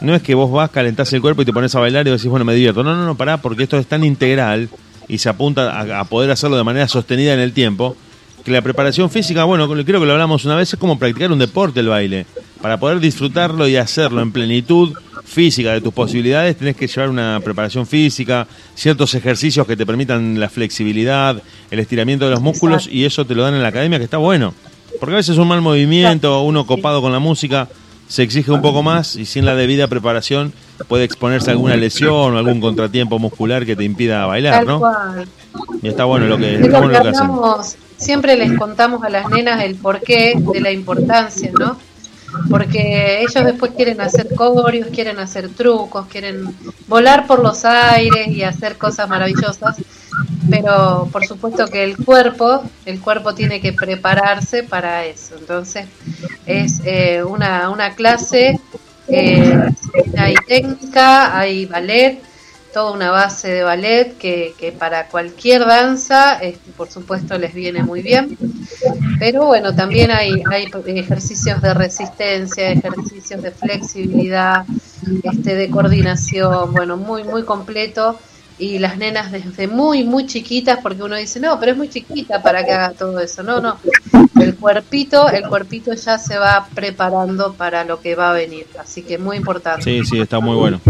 No es que vos vas, calentás el cuerpo y te pones a bailar y decís, bueno, me divierto. No, no, no, pará, porque esto es tan integral y se apunta a, a poder hacerlo de manera sostenida en el tiempo, que la preparación física, bueno, creo que lo hablamos una vez, es como practicar un deporte el baile. Para poder disfrutarlo y hacerlo en plenitud física de tus posibilidades, tenés que llevar una preparación física, ciertos ejercicios que te permitan la flexibilidad, el estiramiento de los músculos, y eso te lo dan en la academia, que está bueno. Porque a veces un mal movimiento, uno copado con la música, se exige un poco más y sin la debida preparación puede exponerse a alguna lesión o algún contratiempo muscular que te impida bailar, ¿no? Y está bueno lo que, Es está bueno lo que hacen. Siempre les contamos a las nenas el porqué de la importancia, ¿no? Porque ellos después quieren hacer corios, quieren hacer trucos, quieren volar por los aires y hacer cosas maravillosas, pero por supuesto que el cuerpo, el cuerpo tiene que prepararse para eso. Entonces es eh, una, una clase, eh, hay técnica, hay ballet, toda una base de ballet que, que para cualquier danza, este, por supuesto, les viene muy bien. Pero bueno, también hay, hay ejercicios de resistencia, ejercicios de flexibilidad, este, de coordinación, bueno, muy, muy completo. Y las nenas desde muy, muy chiquitas, porque uno dice, no, pero es muy chiquita para que haga todo eso. No, no. El cuerpito, el cuerpito ya se va preparando para lo que va a venir. Así que muy importante. Sí, sí, está muy bueno.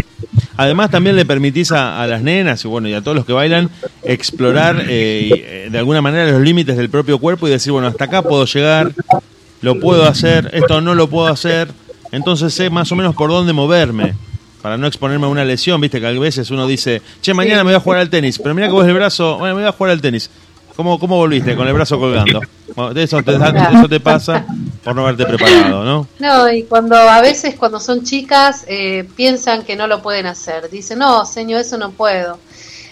Además también le permitís a, las nenas y bueno y a todos los que bailan explorar eh, eh, de alguna manera los límites del propio cuerpo y decir bueno hasta acá puedo llegar, lo puedo hacer, esto no lo puedo hacer, entonces sé más o menos por dónde moverme para no exponerme a una lesión, viste que a veces uno dice, che mañana me voy a jugar al tenis, pero mira que vos el brazo, bueno me voy a jugar al tenis, ¿cómo, cómo volviste con el brazo colgando? De eso te, da- eso te pasa por no haberte preparado, ¿no? No, y cuando a veces cuando son chicas eh, piensan que no lo pueden hacer, dicen, no, señor, eso no puedo.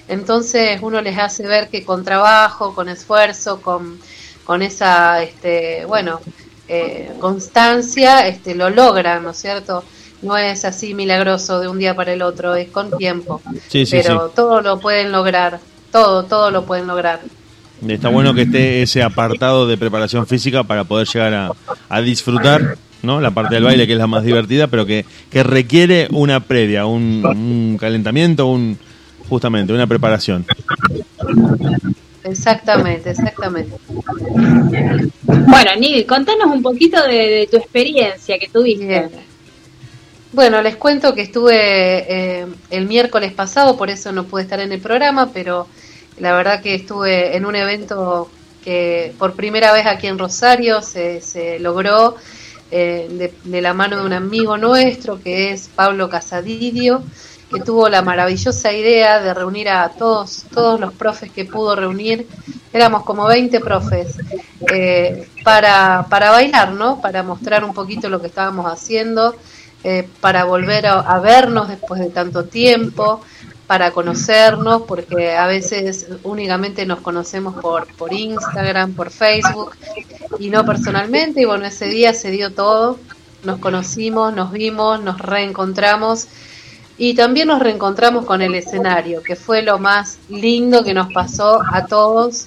Entonces uno les hace ver que con trabajo, con esfuerzo, con, con esa, este, bueno, eh, constancia, este, lo logran, ¿no es cierto? No es así milagroso de un día para el otro, es con tiempo. Sí, sí, Pero sí. todo lo pueden lograr, todo, todo lo pueden lograr. Está bueno que esté ese apartado de preparación física para poder llegar a, a disfrutar ¿no? la parte del baile que es la más divertida, pero que, que requiere una previa, un, un calentamiento, un justamente una preparación. Exactamente, exactamente. Bueno, Nil, contanos un poquito de, de tu experiencia que tuviste. Bueno, les cuento que estuve eh, el miércoles pasado, por eso no pude estar en el programa, pero la verdad que estuve en un evento que por primera vez aquí en Rosario se, se logró eh, de, la mano de un amigo nuestro que es Pablo Casadidio, que tuvo la maravillosa idea de reunir a todos, todos los profes que pudo reunir, éramos como 20 profes, eh, para, para bailar, ¿no? Para mostrar un poquito lo que estábamos haciendo, eh, para volver a vernos después de tanto tiempo, para conocernos, porque a veces únicamente nos conocemos por, por Instagram, por Facebook y no personalmente. Y bueno, ese día se dio todo, nos conocimos, nos vimos, nos reencontramos y también nos reencontramos con el escenario, que fue lo más lindo que nos pasó a todos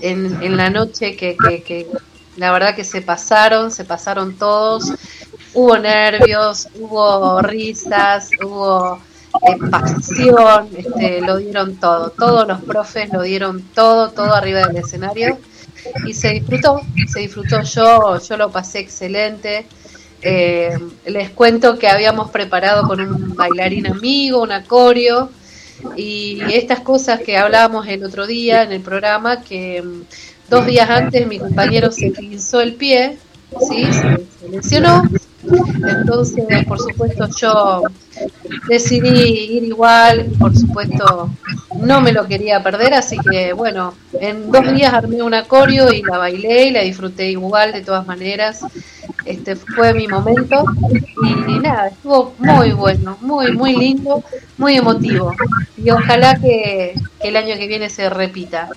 en, en la noche que, que, que la verdad que se pasaron, se pasaron todos. Hubo nervios, hubo risas, hubo eh, pasión, este, lo dieron todo. Todos los profes lo dieron todo, todo arriba del escenario. Y se disfrutó, se disfrutó yo, yo lo pasé excelente. Eh, les cuento que habíamos preparado con un bailarín amigo, un acorio, y estas cosas que hablábamos el otro día en el programa, que mm, dos días antes mi compañero se pinzó el pie, ¿sí? se, se lesionó, entonces por supuesto yo decidí ir igual, por supuesto no me lo quería perder, así que bueno, en dos días armé un acorio y la bailé y la disfruté igual de todas maneras. Este fue mi momento y, nada, estuvo muy bueno, muy muy lindo, muy emotivo y ojalá que, que el año que viene se repita.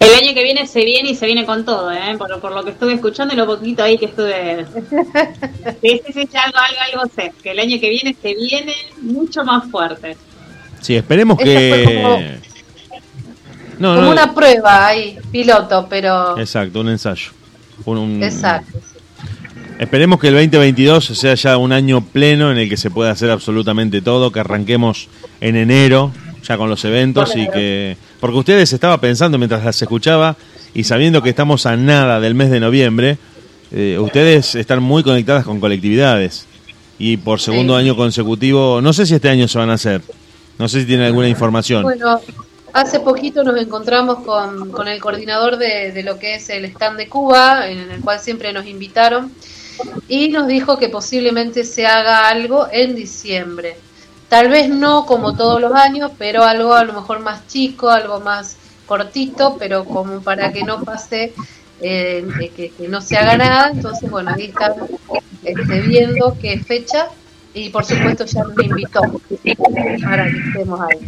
El año que viene se viene y se viene con todo, ¿eh? Por, por lo que estuve escuchando y lo poquito ahí que estuve. Sí, sí, sí, algo, algo, algo sé. Que el año que viene se viene mucho más fuerte. Sí, esperemos que... como- No, Como no, una prueba ahí, piloto, pero Exacto, un ensayo. Un- un- exacto. Esperemos que el 2022 sea ya un año pleno en el que se pueda hacer absolutamente todo, que arranquemos en enero ya con los eventos y que... Porque ustedes estaba pensando mientras las escuchaba y sabiendo que estamos a nada del mes de noviembre, eh, ustedes están muy conectadas con colectividades y por segundo Sí. año consecutivo, no sé si este año se van a hacer, no sé si tienen alguna información. Bueno, hace poquito nos encontramos con, con el coordinador de, de lo que es el stand de Cuba, en el cual siempre nos invitaron, y nos dijo que posiblemente se haga algo en diciembre. Tal vez no como todos los años, pero algo a lo mejor más chico, algo más cortito, pero como para que no pase, eh, que, no se haga nada. Entonces, bueno, ahí están este, viendo qué fecha y por supuesto ya nos invitó para que estemos ahí.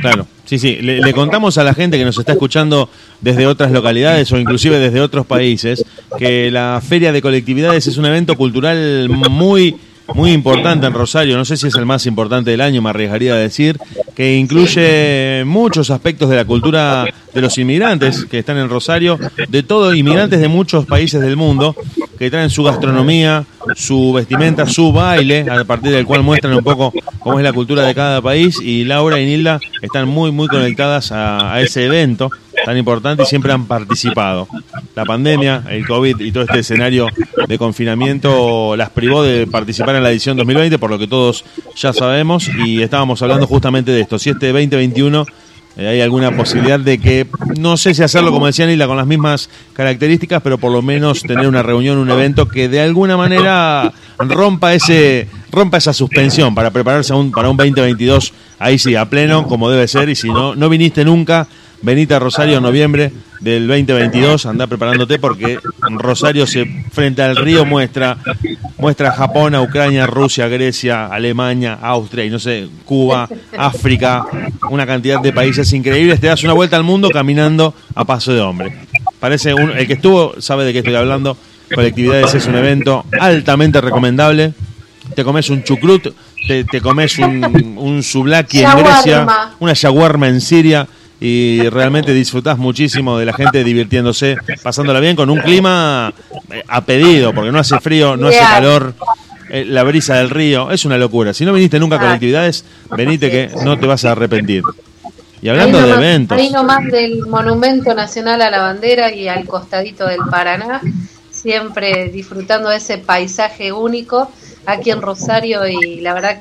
Claro, sí, sí. Le, le contamos a la gente que nos está escuchando desde otras localidades o inclusive desde otros países que la Feria de Colectividades es un evento cultural muy muy importante en Rosario, no sé si es el más importante del año, me arriesgaría a decir, que incluye muchos aspectos de la cultura de los inmigrantes que están en Rosario, de todo, inmigrantes de muchos países del mundo, que traen su gastronomía, su vestimenta, su baile, a partir del cual muestran un poco cómo es la cultura de cada país, y Laura y Nilda están muy, muy conectadas a, a ese evento tan importante y siempre han participado. La pandemia, el COVID y todo este escenario de confinamiento las privó de participar en la edición 2020, por lo que todos ya sabemos, y estábamos hablando justamente de esto. Si este 2021 eh, hay alguna posibilidad de que, no sé si hacerlo como decía Nila, con las mismas características, pero por lo menos tener una reunión, un evento que de alguna manera rompa ese rompa esa suspensión para prepararse un, para un 2022, ahí sí, a pleno, como debe ser, y si no, no viniste nunca, venite a Rosario en noviembre del 2022, anda preparándote porque Rosario se frente al río muestra muestra Japón, a Ucrania, Rusia, Grecia, Alemania, Austria y no sé, Cuba, África, una cantidad de países increíbles, te das una vuelta al mundo caminando a paso de hombre. Parece un, el que estuvo sabe de qué estoy hablando. Colectividades es un evento altamente recomendable. Te comes un chucrut, te, te comes un, un souvlaki en. Grecia, una shawarma en Siria y realmente disfrutás muchísimo de la gente divirtiéndose, pasándola bien con un clima eh, a pedido, porque no hace frío, no hace calor, eh, la brisa del río, es una locura. Si no viniste nunca a colectividades, venite que no te vas a arrepentir. Y hablando de eventos, Ahí nomás del Monumento Nacional a la Bandera y al costadito del Paraná, siempre disfrutando de ese paisaje único aquí en Rosario y la verdad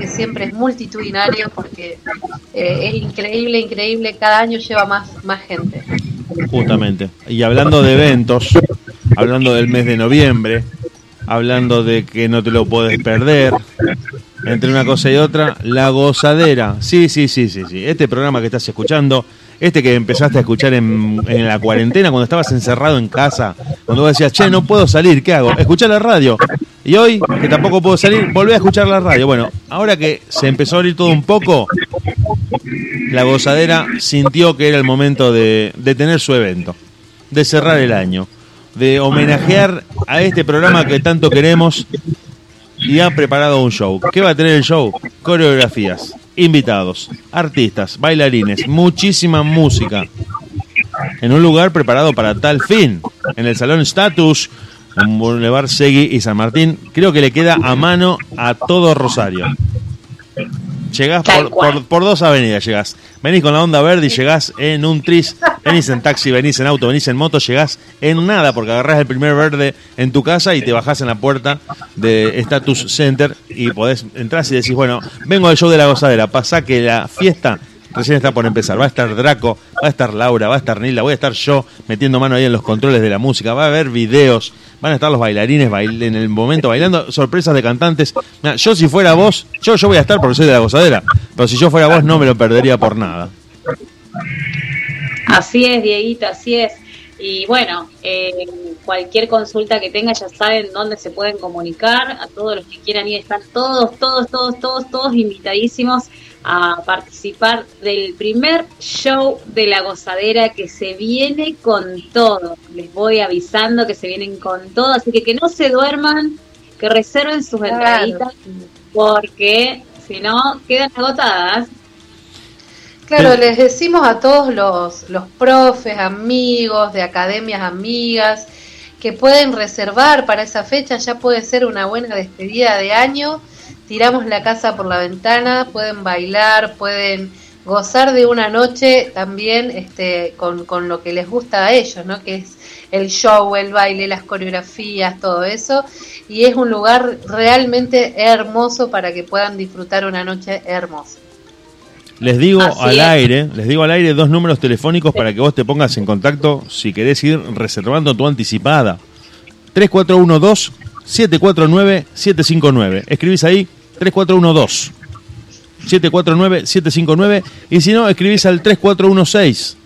que siempre es multitudinario porque eh, es increíble, increíble, cada año lleva más, más gente. justamente. Y hablando de eventos, hablando del mes de noviembre, hablando de que no te lo puedes perder, entre una cosa y otra, la gozadera. Sí, sí, sí, sí, sí. Este programa que estás escuchando, este que empezaste a escuchar en, en la cuarentena, cuando estabas encerrado en casa, cuando vos decías, che, no puedo salir, ¿qué hago? Escuchar la radio. Y hoy, que tampoco puedo salir, volví a escuchar la radio. Bueno, ahora que se empezó a abrir todo un poco, la gozadera sintió que era el momento de, de tener su evento, de cerrar el año, de homenajear a este programa que tanto queremos y ha preparado un show. ¿Qué va a tener el show? Coreografías, invitados, artistas, bailarines, muchísima música. En un lugar preparado para tal fin, en el Salón Status, Boulevard Segui y San Martín, creo que le queda a mano a todo Rosario. Llegás por, por, por dos avenidas, llegás. Venís con la onda verde y llegás en un tris, venís en taxi, venís en auto, venís en moto, llegás en nada, porque agarrás el primer verde en tu casa y te bajás en la puerta de Status Center y podés entrar y decís, bueno, vengo al show de la gozadera, pasá que la fiesta recién está por empezar. Va a estar Draco, va a estar Laura, va a estar Nilda, voy a estar yo metiendo mano ahí en los controles de la música, va a haber videos, van a estar los bailarines bail- en el momento bailando, sorpresas de cantantes. Yo si fuera vos, yo, yo voy a estar porque soy de la gozadera, pero si yo fuera vos no me lo perdería por nada. Así es, Dieguito, así es. Y bueno, eh, cualquier consulta que tenga ya saben dónde se pueden comunicar. A todos los que quieran ir, están todos, todos, todos, todos, todos invitadísimos a participar del primer show de la gozadera que se viene con todo. Les voy avisando que se vienen con todo, así que que no se duerman, que reserven sus Claro. entraditas, porque si no quedan agotadas. Claro, les decimos a todos los, los profes, amigos, de academias amigas, que pueden reservar para esa fecha, ya puede ser una buena despedida de año. Tiramos la casa por la ventana, pueden bailar, pueden gozar de una noche también este, con, con lo que les gusta a ellos, ¿no? Que es el show, el baile, las coreografías, todo eso. Y es un lugar realmente hermoso para que puedan disfrutar una noche hermosa. Les digo Así al es. aire, les digo al aire dos números telefónicos para que vos te pongas en contacto si querés ir reservando tu anticipada. 3412 749 759. Escribís ahí 3412 749 759 y si no escribís al 3416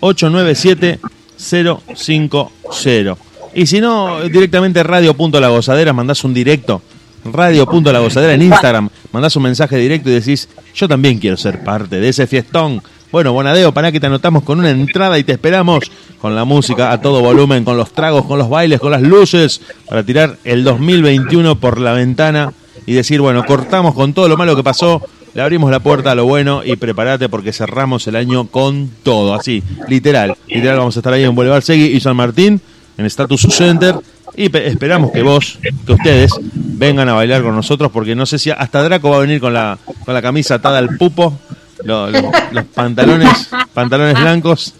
897 050. Y si no, directamente radio.lagozadera, mandás un directo. Radio.lagozadera en Instagram, mandás un mensaje directo y decís, yo también quiero ser parte de ese fiestón. Bueno, Bonadeo, para que te anotamos con una entrada y te esperamos con la música a todo volumen, con los tragos, con los bailes, con las luces, para tirar el 2021 por la ventana y decir, bueno, cortamos con todo lo malo que pasó, le abrimos la puerta a lo bueno y prepárate porque cerramos el año con todo, así, literal. Literal, vamos a estar ahí en Boulevard Segui y San Martín, en Status Center, y pe- esperamos que vos, que ustedes, vengan a bailar con nosotros porque no sé si hasta Draco va a venir con la, con la camisa atada al pupo, lo- lo- los pantalones, pantalones blancos